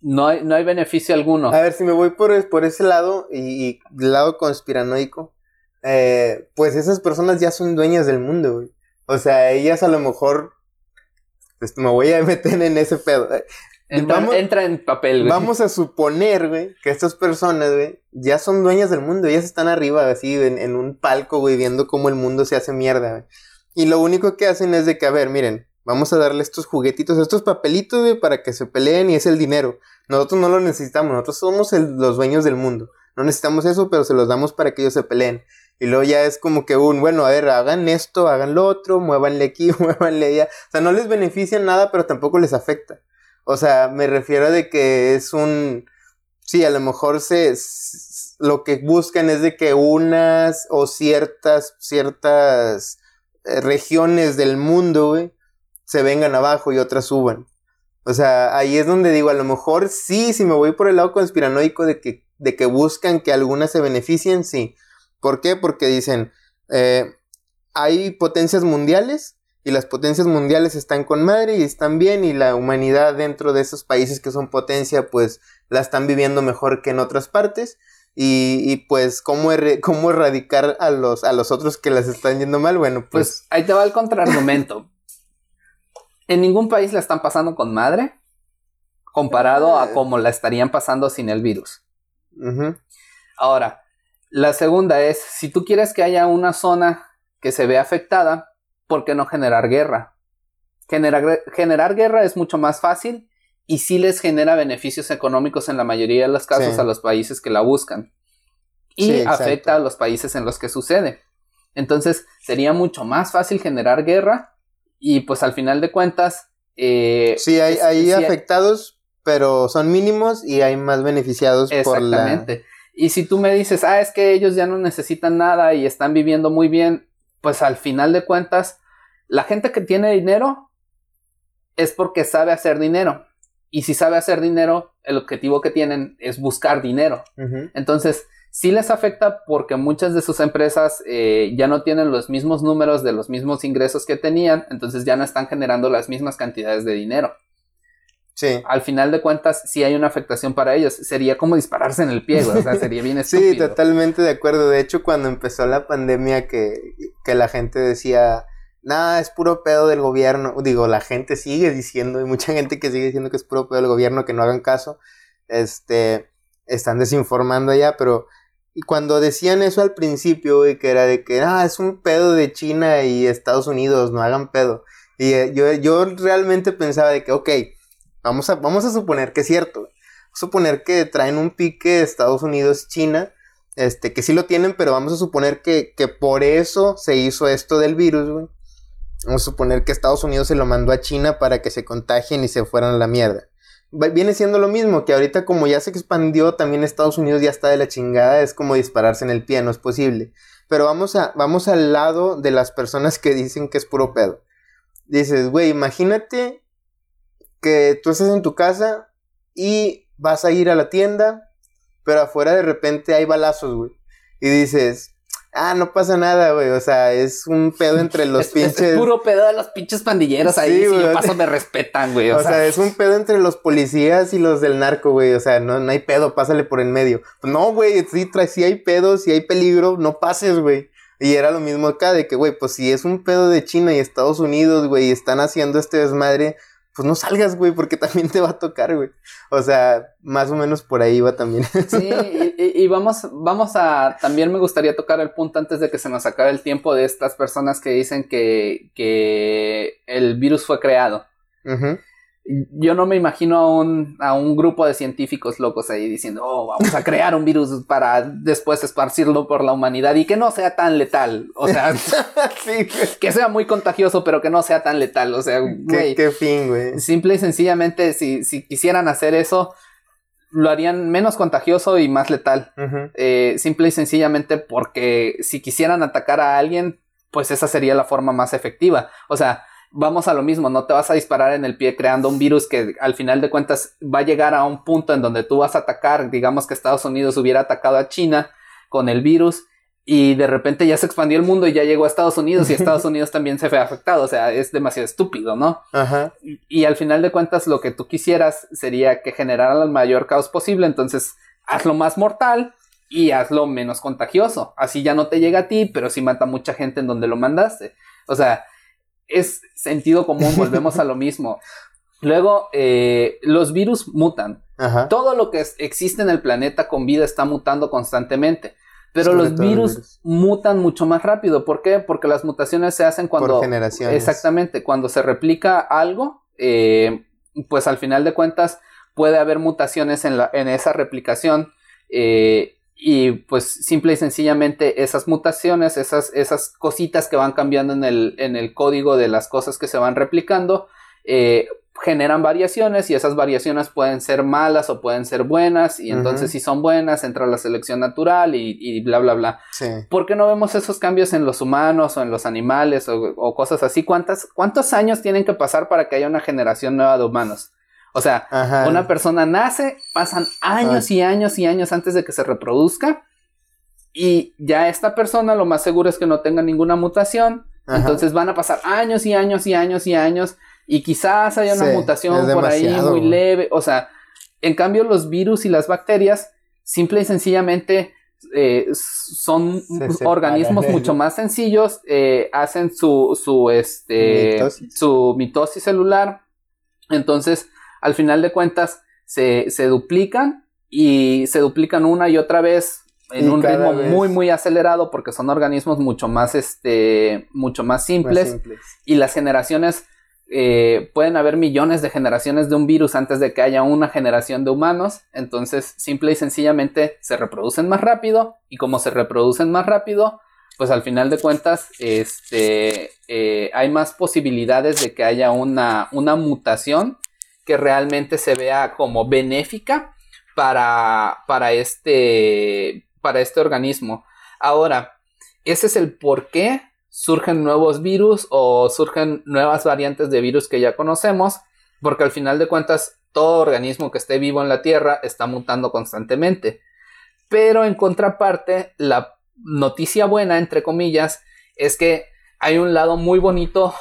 no hay, no hay beneficio alguno. A ver, si me voy por, por ese lado y, y lado conspiranoico, eh, pues esas personas ya son dueñas del mundo, güey. O sea, ellas a lo mejor, pues me voy a meter en ese pedo. Entra, en papel, güey. Vamos a suponer, güey, que estas personas, güey, ya son dueñas del mundo. Ellas están arriba, así, en, un palco, güey, viendo cómo el mundo se hace mierda, güey. Y lo único que hacen es de que, a ver, miren, vamos a darle estos juguetitos, estos papelitos, güey, para que se peleen y es el dinero. Nosotros no lo necesitamos, nosotros somos los dueños del mundo. No necesitamos eso, pero se los damos para que ellos se peleen. Y luego ya es como que un, bueno, a ver, hagan esto, hagan lo otro, muévanle aquí, muévanle allá. O sea, no les beneficia nada, pero tampoco les afecta. O sea, me refiero de que es un, sí, a lo mejor se, lo que buscan es de que unas o ciertas, ciertas eh, regiones del mundo, se vengan abajo y otras suban. O sea, ahí es donde digo, a lo mejor sí, si me voy por el lado conspiranoico de que, de que buscan que algunas se beneficien, sí. ¿Por qué? Porque dicen, eh, hay potencias mundiales y las potencias mundiales están con madre y están bien y la humanidad dentro de esos países que son potencia pues la están viviendo mejor que en otras partes y, pues ¿cómo, cómo erradicar a los, a los otros que las están yendo mal, bueno pues... pues ahí te va el contraargumento. en ningún país la están pasando con madre comparado a eh. cómo la estarían pasando sin el virus. Ahora, la segunda es, si tú quieres que haya una zona que se vea afectada, ¿por qué no generar guerra? Generar, guerra es mucho más fácil y sí les genera beneficios económicos en la mayoría de los casos a los países que la buscan. y afecta a los países en los que sucede. Entonces sería mucho más fácil generar guerra y pues al final de cuentas... Eh, sí, hay, hay afectados, pero son mínimos y hay más beneficiados por la... Exactamente. Y si tú me dices, ah, es que ellos ya no necesitan nada y están viviendo muy bien, pues al final de cuentas, la gente que tiene dinero es porque sabe hacer dinero. Y si sabe hacer dinero, el objetivo que tienen es buscar dinero. Entonces, sí les afecta porque muchas de sus empresas eh, ya no tienen los mismos números de los mismos ingresos que tenían, entonces ya no están generando las mismas cantidades de dinero. Sí. Al final de cuentas, sí hay una afectación para ellos. Sería como dispararse en el pie, o sea, sería bien estúpido. sí, totalmente de acuerdo. De hecho, cuando empezó la pandemia que, que la gente decía, nada, es puro pedo del gobierno. Digo, la gente sigue diciendo, hay mucha gente que sigue diciendo que es puro pedo del gobierno, que no hagan caso. Este, están desinformando ya, pero cuando decían eso al principio, güey, que era de que, ah, es un pedo de China y Estados Unidos, no hagan pedo. Y eh, yo, yo realmente pensaba de que, ok, Vamos a, vamos a suponer que es cierto. Suponer que traen un pique Estados Unidos-China. Este, que sí lo tienen, pero vamos a suponer que, que por eso se hizo esto del virus, güey. Vamos a suponer que Estados Unidos se lo mandó a China para que se contagien y se fueran a la mierda. Viene siendo lo mismo, que ahorita como ya se expandió, también Estados Unidos ya está de la chingada, es como dispararse en el pie, no es posible. Pero vamos, a, vamos al lado de las personas que dicen que es puro pedo. Dices, güey, imagínate que tú estás en tu casa y vas a ir a la tienda, pero afuera de repente hay balazos, güey. Y dices, ah, no pasa nada, güey. O sea, es un pedo entre los pinches. Es puro pedo de los pinches pandilleros ahí. si yo paso, me respetan, güey. O, sea... es un pedo entre los policías y los del narco, güey. O sea, no, no hay pedo, pásale por el medio. no, güey, sí, si hay pedo, si hay peligro, no pases, güey. Y era lo mismo acá, de que, güey, pues si es un pedo de China y Estados Unidos, güey, y están haciendo este desmadre, pues no salgas, güey, porque también te va a tocar, güey. O sea, más o menos por ahí va también. Sí, y, vamos, vamos a, también me gustaría tocar el punto antes de que se nos acabe el tiempo de estas personas que dicen que, que el virus fue creado. Ajá yo no me imagino a un, a un grupo de científicos locos ahí diciendo, oh, vamos a crear un virus para después esparcirlo por la humanidad y que no sea tan letal. O sea, que sea muy contagioso, pero que no sea tan letal. O sea, güey. ¿Qué, fin, güey. Simple y sencillamente, si, si quisieran hacer eso, lo harían menos contagioso y más letal. Eh, simple y sencillamente porque si quisieran atacar a alguien, pues esa sería la forma más efectiva. O sea, vamos a lo mismo, no te vas a disparar en el pie creando un virus que al final de cuentas va a llegar a un punto en donde tú vas a atacar, digamos que Estados Unidos hubiera atacado a China con el virus y de repente ya se expandió el mundo y ya llegó a Estados Unidos y Estados Unidos también se fue afectado, o sea, es demasiado estúpido, ¿no? Ajá. Y, al final de cuentas lo que tú quisieras sería que generara el mayor caos posible, entonces hazlo más mortal y hazlo menos contagioso, así ya no te llega a ti, pero sí mata mucha gente en donde lo mandaste. O sea, es sentido común, volvemos a lo mismo. Luego, eh, los virus mutan. Todo lo que existe en el planeta con vida está mutando constantemente. Pero los virus, mutan mucho más rápido. ¿Por qué? Porque las mutaciones se hacen cuando... Por generaciones. Exactamente. Cuando se replica algo, eh, pues al final de cuentas puede haber mutaciones en, la, en esa replicación. Eh, y pues simple y sencillamente esas mutaciones, esas, esas cositas que van cambiando en el, en el código de las cosas que se van replicando, eh, generan variaciones y esas variaciones pueden ser malas o pueden ser buenas y entonces si son buenas entra la selección natural y, bla bla bla. ¿Por qué no vemos esos cambios en los humanos o en los animales o, cosas así? ¿Cuántas, ¿Cuántos años tienen que pasar para que haya una generación nueva de humanos? O sea, una persona nace, pasan años y años y años antes de que se reproduzca y ya esta persona lo más seguro es que no tenga ninguna mutación. Entonces van a pasar años y años y años y años y quizás haya una mutación por ahí muy leve. O sea, en cambio los virus y las bacterias simple y sencillamente eh, son organismos mucho más sencillos, eh, hacen su, su, este, su mitosis celular. Entonces, al final de cuentas se, duplican y se duplican una y otra vez en un ritmo muy muy acelerado porque son organismos mucho más este mucho más simples, y las generaciones eh, pueden haber millones de generaciones de un virus antes de que haya una generación de humanos. Entonces, simple y sencillamente se reproducen más rápido. Y como se reproducen más rápido, pues al final de cuentas, este, eh, hay más posibilidades de que haya una, una mutación que realmente se vea como benéfica para, para, este, para este organismo. Ahora, ese es el por qué surgen nuevos virus o surgen nuevas variantes de virus que ya conocemos, porque al final de cuentas todo organismo que esté vivo en la Tierra está mutando constantemente. Pero en contraparte, la noticia buena, entre comillas, es que hay un lado muy bonito,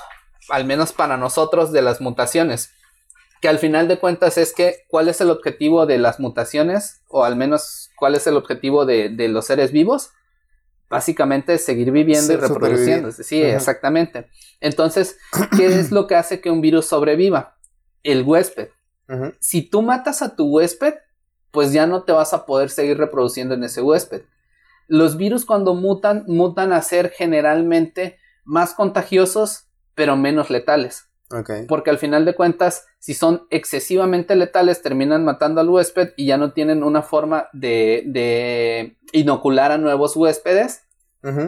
al menos para nosotros, de las mutaciones. Que al final de cuentas es que, ¿cuál es el objetivo de las mutaciones? O al menos, ¿cuál es el objetivo de, de los seres vivos? básicamente seguir viviendo y reproduciendo. Sí, exactamente. Entonces, ¿qué es lo que hace que un virus sobreviva? El huésped. Si tú matas a tu huésped, pues ya no te vas a poder seguir reproduciendo en ese huésped. Los virus cuando mutan, mutan a ser generalmente más contagiosos, pero menos letales. Porque al final de cuentas, si son excesivamente letales, terminan matando al huésped y ya no tienen una forma de, de inocular a nuevos huéspedes.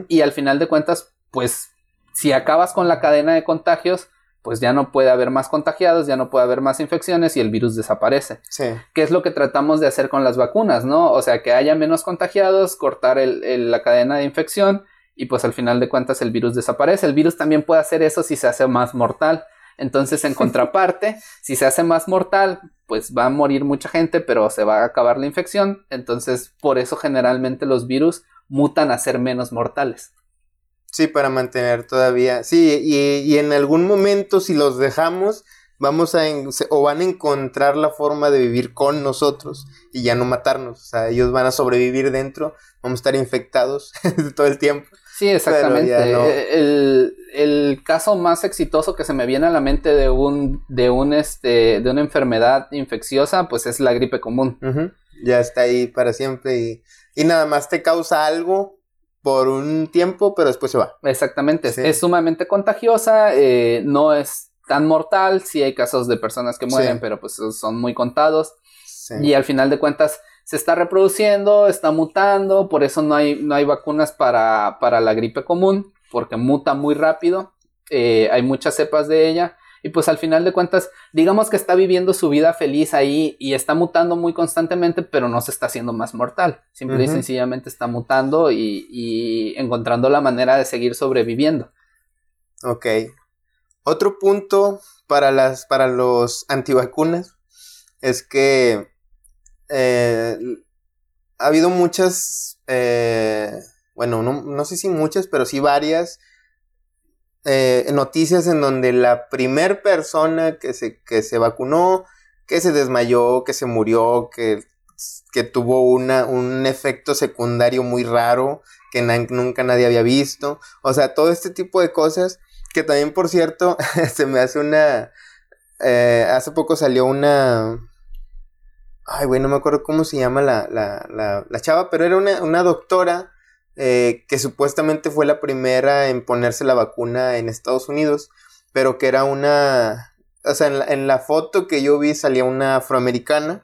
Y al final de cuentas, pues si acabas con la cadena de contagios, pues ya no puede haber más contagiados, ya no puede haber más infecciones y el virus desaparece. Sí. ¿Qué es lo que tratamos de hacer con las vacunas, no? O sea, que haya menos contagiados, cortar la cadena de infección y pues al final de cuentas el virus desaparece. El virus también puede hacer eso si se hace más mortal. Entonces, en contraparte, si se hace más mortal, pues va a morir mucha gente, pero se va a acabar la infección. Entonces, por eso generalmente los virus mutan a ser menos mortales. Sí, para mantener todavía. Sí, y, en algún momento, si los dejamos, vamos a o van a encontrar la forma de vivir con nosotros y ya no matarnos. O sea, ellos van a sobrevivir dentro, vamos a estar infectados todo el tiempo. Sí, exactamente. El, el, caso más exitoso que se me viene a la mente de un, de un este, de una enfermedad infecciosa, pues es la gripe común. Ya está ahí para siempre y, y, nada más te causa algo por un tiempo, pero después se va. Exactamente. Es sumamente contagiosa, eh, no es tan mortal. Sí hay casos de personas que mueren, pero pues son muy contados. Y al final de cuentas se está reproduciendo, está mutando, por eso no hay, no hay vacunas para, para la gripe común, porque muta muy rápido, eh, hay muchas cepas de ella, y pues al final de cuentas, digamos que está viviendo su vida feliz ahí y está mutando muy constantemente, pero no se está haciendo más mortal, simple y sencillamente está mutando y, y encontrando la manera de seguir sobreviviendo. Ok. Otro punto para las para los antivacunas es que eh, ha habido muchas, eh, bueno, no, sé si muchas, pero sí varias eh, noticias en donde la primer persona que se, que se vacunó, que se desmayó, que se murió, que, que tuvo una, un efecto secundario muy raro que nunca nadie había visto. O sea, todo este tipo de cosas que también, por cierto, se me hace una... hace poco salió una, Ay, güey, no me acuerdo cómo se llama la, la, la, la chava, pero era una, una doctora eh, que supuestamente fue la primera en ponerse la vacuna en Estados Unidos, pero que era una... O sea, en la, en foto que yo vi salía una afroamericana.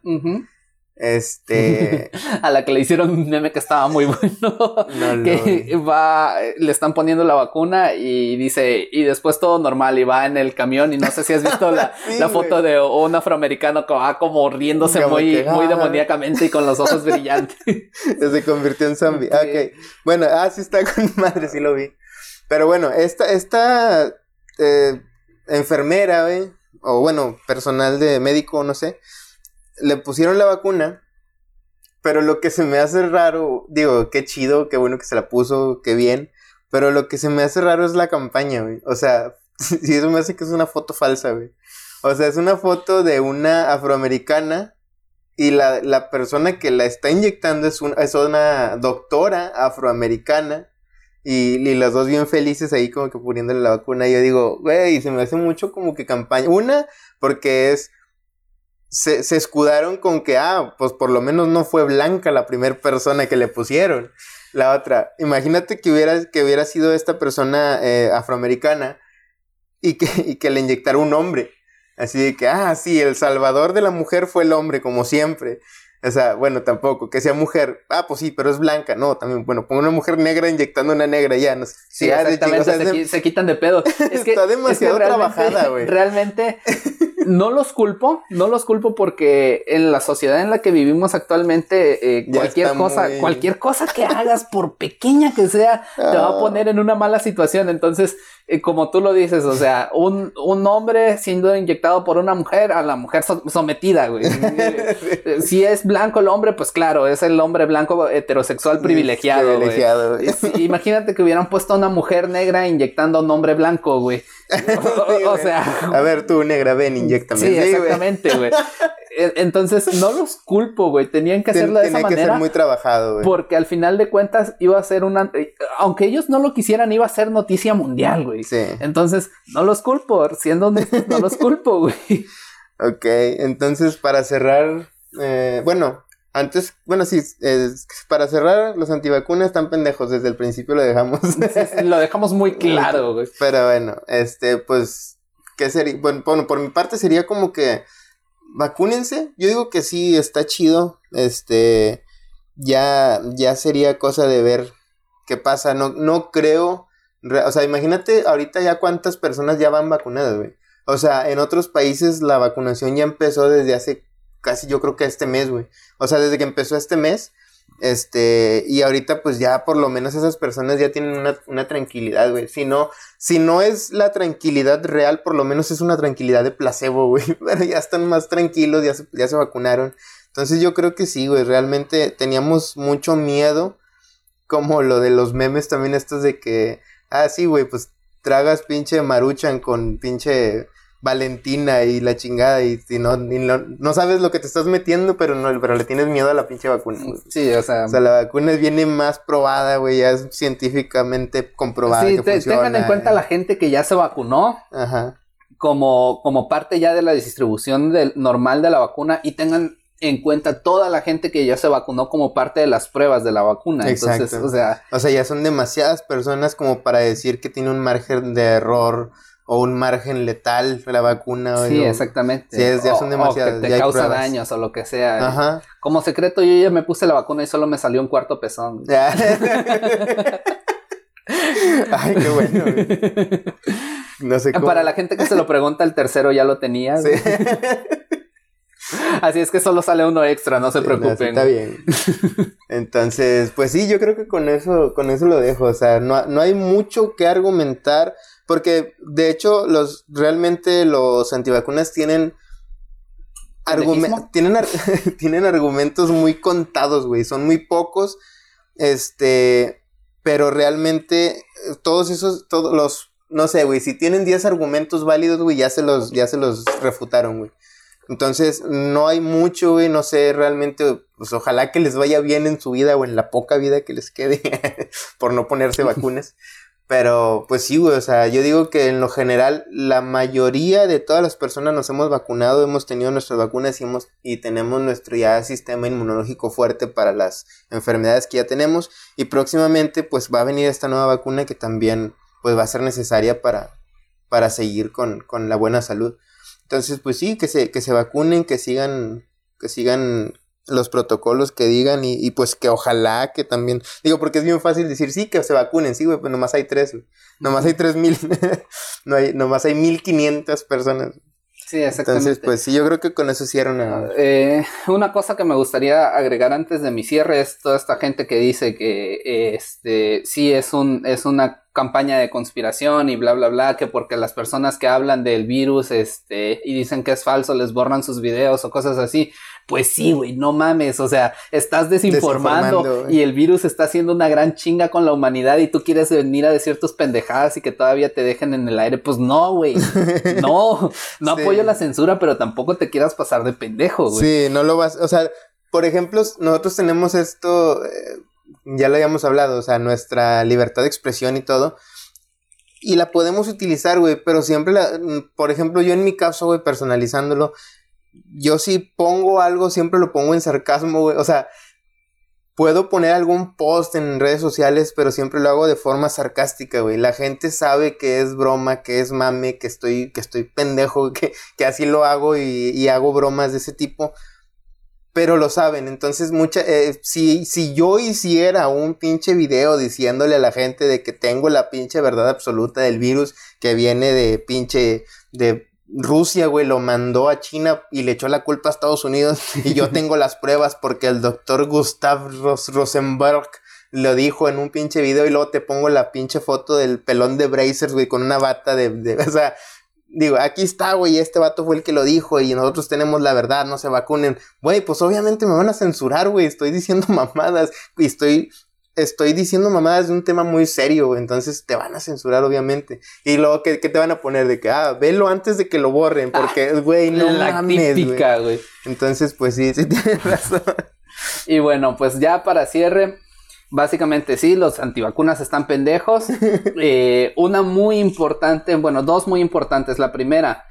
Este. a la que le hicieron un meme que estaba muy bueno. que va, le están poniendo la vacuna y dice, y después todo normal, y va en el camión. Y no sé si has visto la, foto de un afroamericano que va como riéndose muy, muy demoníacamente y con los ojos brillantes. Se convirtió en zombie. Ok. Bueno, ah, sí está con madre, sí lo vi. Pero bueno, esta, esta eh, enfermera, o bueno, personal de médico, no sé le pusieron la vacuna, pero lo que se me hace raro, digo, qué chido, qué bueno que se la puso, qué bien, pero lo que se me hace raro es la campaña, güey. O sea, si eso me hace que es una foto falsa, güey. O sea, es una foto de una afroamericana y la, la persona que la está inyectando es, es una doctora afroamericana. Y, y, las dos bien felices ahí como que poniéndole la vacuna. Y yo digo, güey, se me hace mucho como que campaña. Una, porque es se, se, escudaron con que, ah, pues por lo menos no fue Blanca la primera persona que le pusieron. La otra, imagínate que hubiera, que hubiera sido esta persona eh, afroamericana y que, y que le inyectara un hombre. Así de que, ah, sí, el salvador de la mujer fue el hombre, como siempre. O sea, bueno, tampoco, que sea mujer. Ah, pues sí, pero es blanca. No, también, bueno, pongo una mujer negra inyectando una negra, ya. No, sí, exactamente, se, quitan de pedo. Es que, Está demasiado trabajada, güey. Realmente, no los culpo, no los culpo porque en la sociedad en la que vivimos actualmente, eh, cualquier cosa, cualquier cosa que hagas, por pequeña que sea, te va a ah. poner en una mala situación. Entonces, como tú lo dices, o sea, un, un, hombre siendo inyectado por una mujer, a la mujer sometida, güey. si es blanco el hombre, pues claro, es el hombre blanco heterosexual privilegiado. privilegiado Imagínate que hubieran puesto a una mujer negra inyectando a un hombre blanco, güey. o, sea. A ver, tú, negra, ven, inyectame. Sí, exactamente, güey. Entonces, no los culpo, güey. Tenían que hacerlo de esa manera. Tenía que ser muy trabajado, güey. Porque al final de cuentas iba a ser una. Eh, aunque ellos no lo quisieran, iba a ser noticia mundial, güey. Sí. Entonces, no los culpo. Siendo honestos, no los culpo, güey. Ok, entonces para cerrar. Eh, bueno, antes, bueno, sí, para cerrar, los antivacunas están pendejos, desde el principio lo dejamos. lo dejamos muy claro, güey. Pero bueno, este, pues, ¿qué sería? Bueno, bueno, por mi parte sería como que vacúnense. Yo digo que sí, está chido. Este, ya, ya sería cosa de ver qué pasa. No, no creo, o sea, imagínate ahorita ya cuántas personas ya van vacunadas, güey. O sea, en otros países la vacunación ya empezó desde hace casi yo creo que este mes, güey. O sea, desde que empezó este mes, este, y ahorita pues ya por lo menos esas personas ya tienen una, una, tranquilidad, güey. Si no, si no es la tranquilidad real, por lo menos es una tranquilidad de placebo, güey. Pero ya están más tranquilos, ya ya se vacunaron. Entonces yo creo que sí, güey. Realmente teníamos mucho miedo. Como lo de los memes también estos de que, ah, sí, güey, pues tragas pinche maruchan con pinche Valentina y la chingada y, no, no, sabes lo que te estás metiendo, pero no, pero le tienes miedo a la pinche vacuna. Sí, o sea. O sea, la vacuna viene más probada, güey, ya es científicamente comprobada. Sí, tengan en cuenta la gente que ya se vacunó. Ajá. Como, como parte ya de la distribución del, normal de la vacuna y tengan en cuenta toda la gente que ya se vacunó como parte de las pruebas de la vacuna. Entonces, o sea. O sea, ya son demasiadas personas como para decir que tiene un margen de error o un margen letal la vacuna. Sí, exactamente. Ya son demasiadas. O que te causa daños o lo que sea. Ajá. Como secreto, yo ya me puse la vacuna y solo me salió un cuarto pezón. Ay, qué bueno. No sé cómo. Para la gente que se lo pregunta, el tercero ya lo tenía. Sí. Así es que solo sale uno extra, no se preocupen. está bien. Entonces, pues sí, yo creo que con eso, con eso lo dejo. O sea, no, no hay mucho que argumentar. Porque, de hecho, los, realmente los antivacunas tienen, tienen, tienen argumentos muy contados, güey. Son muy pocos. Este, pero realmente todos esos, todos los, no sé, güey, si tienen 10 argumentos válidos, güey, ya se los, ya se los refutaron, güey. Entonces, no hay mucho, güey, no sé, realmente, pues ojalá que les vaya bien en su vida o en la poca vida que les quede por no ponerse vacunas. Pero, pues sí, güey, o sea, yo digo que en lo general la mayoría de todas las personas nos hemos vacunado, hemos tenido nuestras vacunas y, hemos, y tenemos nuestro ya sistema inmunológico fuerte para las enfermedades que ya tenemos. Y próximamente, pues va a venir esta nueva vacuna que también, pues va a ser necesaria para, para seguir con, con la buena salud. Entonces, pues sí, que se, que se vacunen, que sigan, que sigan los protocolos que digan y, pues que ojalá que también, digo, porque es bien fácil decir, sí, que se vacunen, sí, güey, pues nomás hay tres, nomás hay tres mil, no hay, nomás hay mil quinientas personas. Sí, exactamente. Entonces, pues sí, yo creo que con eso cierran una... Eh, una cosa que me gustaría agregar antes de mi cierre es toda esta gente que dice que este sí es un es una campaña de conspiración y bla bla bla que porque las personas que hablan del virus este y dicen que es falso les borran sus videos o cosas así. Pues sí, güey, no mames, o sea, estás desinformando, y el virus está haciendo una gran chinga con la humanidad y tú quieres venir a decir tus pendejadas y que todavía te dejen en el aire. Pues no, güey, no, no apoyo la censura, pero tampoco te quieras pasar de pendejo, güey. Sí, no lo vas, o sea, por ejemplo, nosotros tenemos esto, eh, ya lo habíamos hablado, o sea, nuestra libertad de expresión y todo. Y la podemos utilizar, güey, pero siempre la, por ejemplo, yo en mi caso, güey, personalizándolo, yo si pongo algo, siempre lo pongo en sarcasmo, güey. O sea, puedo poner algún post en redes sociales, pero siempre lo hago de forma sarcástica, güey. La gente sabe que es broma, que es mame, que estoy, que estoy pendejo, que, que así lo hago y, hago bromas de ese tipo pero lo saben. Entonces, mucha, eh, si, si yo hiciera un pinche video diciéndole a la gente de que tengo la pinche verdad absoluta del virus que viene de pinche, de Rusia, güey, lo mandó a China y le echó la culpa a Estados Unidos y yo tengo las pruebas porque el doctor Gustav Rosenberg lo dijo en un pinche video y luego te pongo la pinche foto del pelón de Brazers, güey, con una bata de, de o sea, digo, aquí está, güey, este vato fue el que lo dijo y nosotros tenemos la verdad, no se vacunen. Güey, pues obviamente me van a censurar, güey, estoy diciendo mamadas y estoy, estoy diciendo mamadas de un tema muy serio, entonces te van a censurar, obviamente. Y luego, ¿qué, te van a poner? De que, ah, velo antes de que lo borren, porque, ah, güey, no la mames, típica, güey. Entonces, pues sí, sí tienes razón. Y bueno, pues ya para cierre, Básicamente sí, los antivacunas están pendejos. Eh, una muy importante, bueno, dos muy importantes. La primera,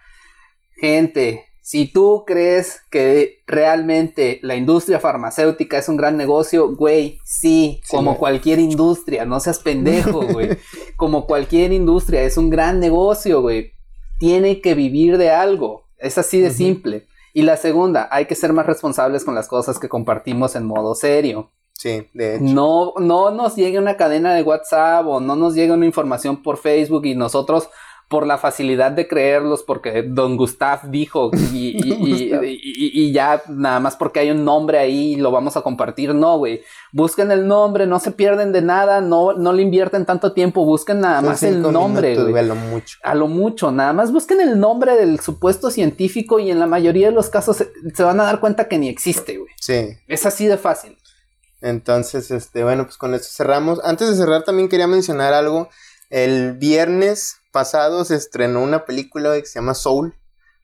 gente, si tú crees que realmente la industria farmacéutica es un gran negocio, güey, sí, como cualquier industria, no seas pendejo, güey. como cualquier industria, es un gran negocio, güey. Tiene que vivir de algo. Es así de simple. Y la segunda, hay que ser más responsables con las cosas que compartimos en modo serio. Sí, de hecho. No, no nos llegue una cadena de WhatsApp o no nos llegue una información por Facebook y nosotros por la facilidad de creerlos porque don Gustav dijo y, ya nada más porque hay un nombre ahí lo vamos a compartir. No, güey. Busquen el nombre, no se pierden de nada, no, no le invierten tanto tiempo, busquen nada más el nombre. a lo mucho. A lo mucho, nada más busquen el nombre del supuesto científico y en la mayoría de los casos se, se van a dar cuenta que ni existe, güey. Sí. Es así de fácil. Entonces, este, bueno, pues con esto cerramos. Antes de cerrar también quería mencionar algo. El viernes pasado se estrenó una película que se llama Soul.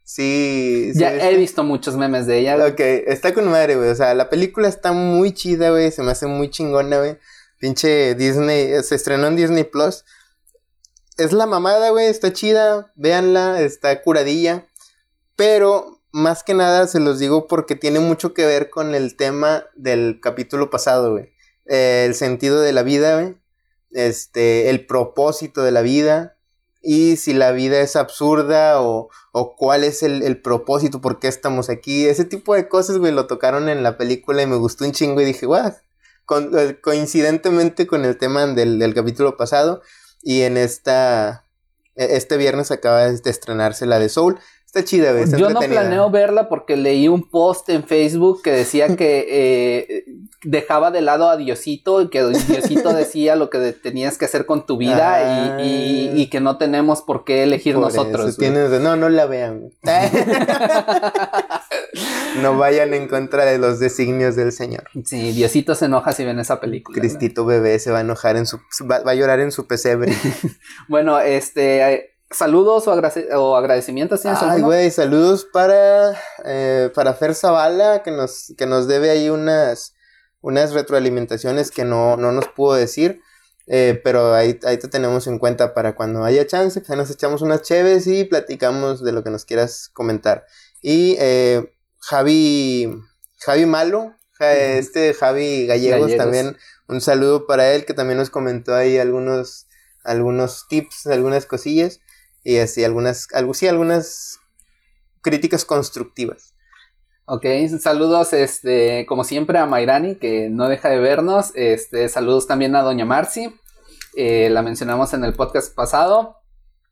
Sí. ya he visto muchos memes de ella. Ok, está con madre, güey. O sea, la película está muy chida, güey. Se me hace muy chingona, güey. Pinche Disney, se estrenó en Disney Plus. Es la mamada, güey. Está chida. Véanla, está curadilla. Pero más que nada se los digo porque tiene mucho que ver con el tema del capítulo pasado, güey. Eh, el sentido de la vida, güey. Este, el propósito de la vida. Y si la vida es absurda o, o cuál es el, propósito, por qué estamos aquí. Ese tipo de cosas, güey, lo tocaron en la película y me gustó un chingo y dije, guau. Eh, coincidentemente con el tema del, del capítulo pasado y en esta, e, este viernes acaba de estrenarse la de Soul. Está chida, güey. Yo no planeo verla porque leí un post en Facebook que decía que eh, dejaba de lado a Diosito y que Diosito decía lo que tenías que hacer con tu vida y, que no tenemos por qué elegir nosotros. no, no la vean. no vayan en contra de los designios del Señor. Sí, Diosito se enoja si ven esa película. Cristito bebé se va a enojar en su, va, va a llorar en su pesebre. bueno, este saludos o, agradecimientos. Ay, güey, saludos para, eh, para Fer Zavala, que nos, que nos debe ahí unas, unas retroalimentaciones que no, no nos pudo decir. Eh, pero ahí, ahí te tenemos en cuenta para cuando haya chance, pues nos echamos unas cheves y platicamos de lo que nos quieras comentar. Y eh, Javi, Javi Malo, este Javi Gallegos, también un saludo para él que también nos comentó ahí algunos, algunos tips, algunas cosillas y así algunas, algo, sí, algunas críticas constructivas. Ok, saludos, este, como siempre, a Mairani, que no deja de vernos. Este, saludos también a Doña Marci, eh, la mencionamos en el podcast pasado.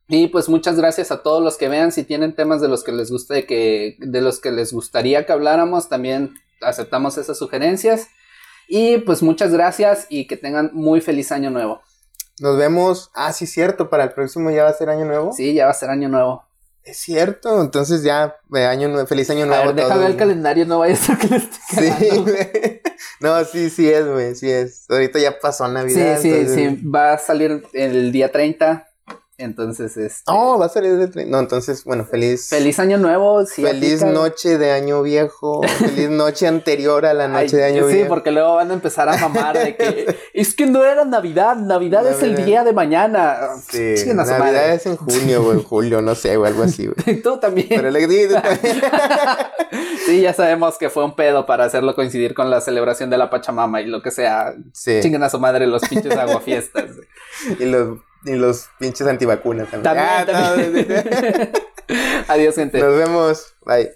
Y pues muchas gracias a todos los que vean. Si tienen temas de los que les guste que, de los que les gustaría que habláramos, también aceptamos esas sugerencias. Y pues muchas gracias y que tengan muy feliz año nuevo. Nos vemos. Ah, sí, cierto. Para el próximo ya va a ser año nuevo. Sí, ya va a ser año nuevo. Es cierto. Entonces ya, año nuevo, feliz año nuevo. Ver, déjame el calendario, no vaya a ser que le esté Sí, güey. No, sí, sí es, güey. Sí es. Ahorita ya pasó Navidad. Sí, sí, sí. Va a salir el día 30. Entonces, este... Oh, va a salir el 30. No, entonces, bueno, feliz. Feliz año nuevo. Sí, feliz aplica. noche de año viejo. feliz noche anterior a la noche Ay, de año sí, viejo. porque luego van a empezar a mamar de que es que no era Navidad, Navidad es el día de mañana. Sí, su Navidad madre. es en junio o en julio, no sé, o algo así, güey. Tú también. Pero le di- sí, ya sabemos que fue un pedo para hacerlo coincidir con la celebración de la Pachamama y lo que sea. Sí. Chinguen a su madre los pinches aguafiestas. Y los, y los pinches antivacunas también. También, Ah, no. Adiós, gente. Nos vemos. Bye.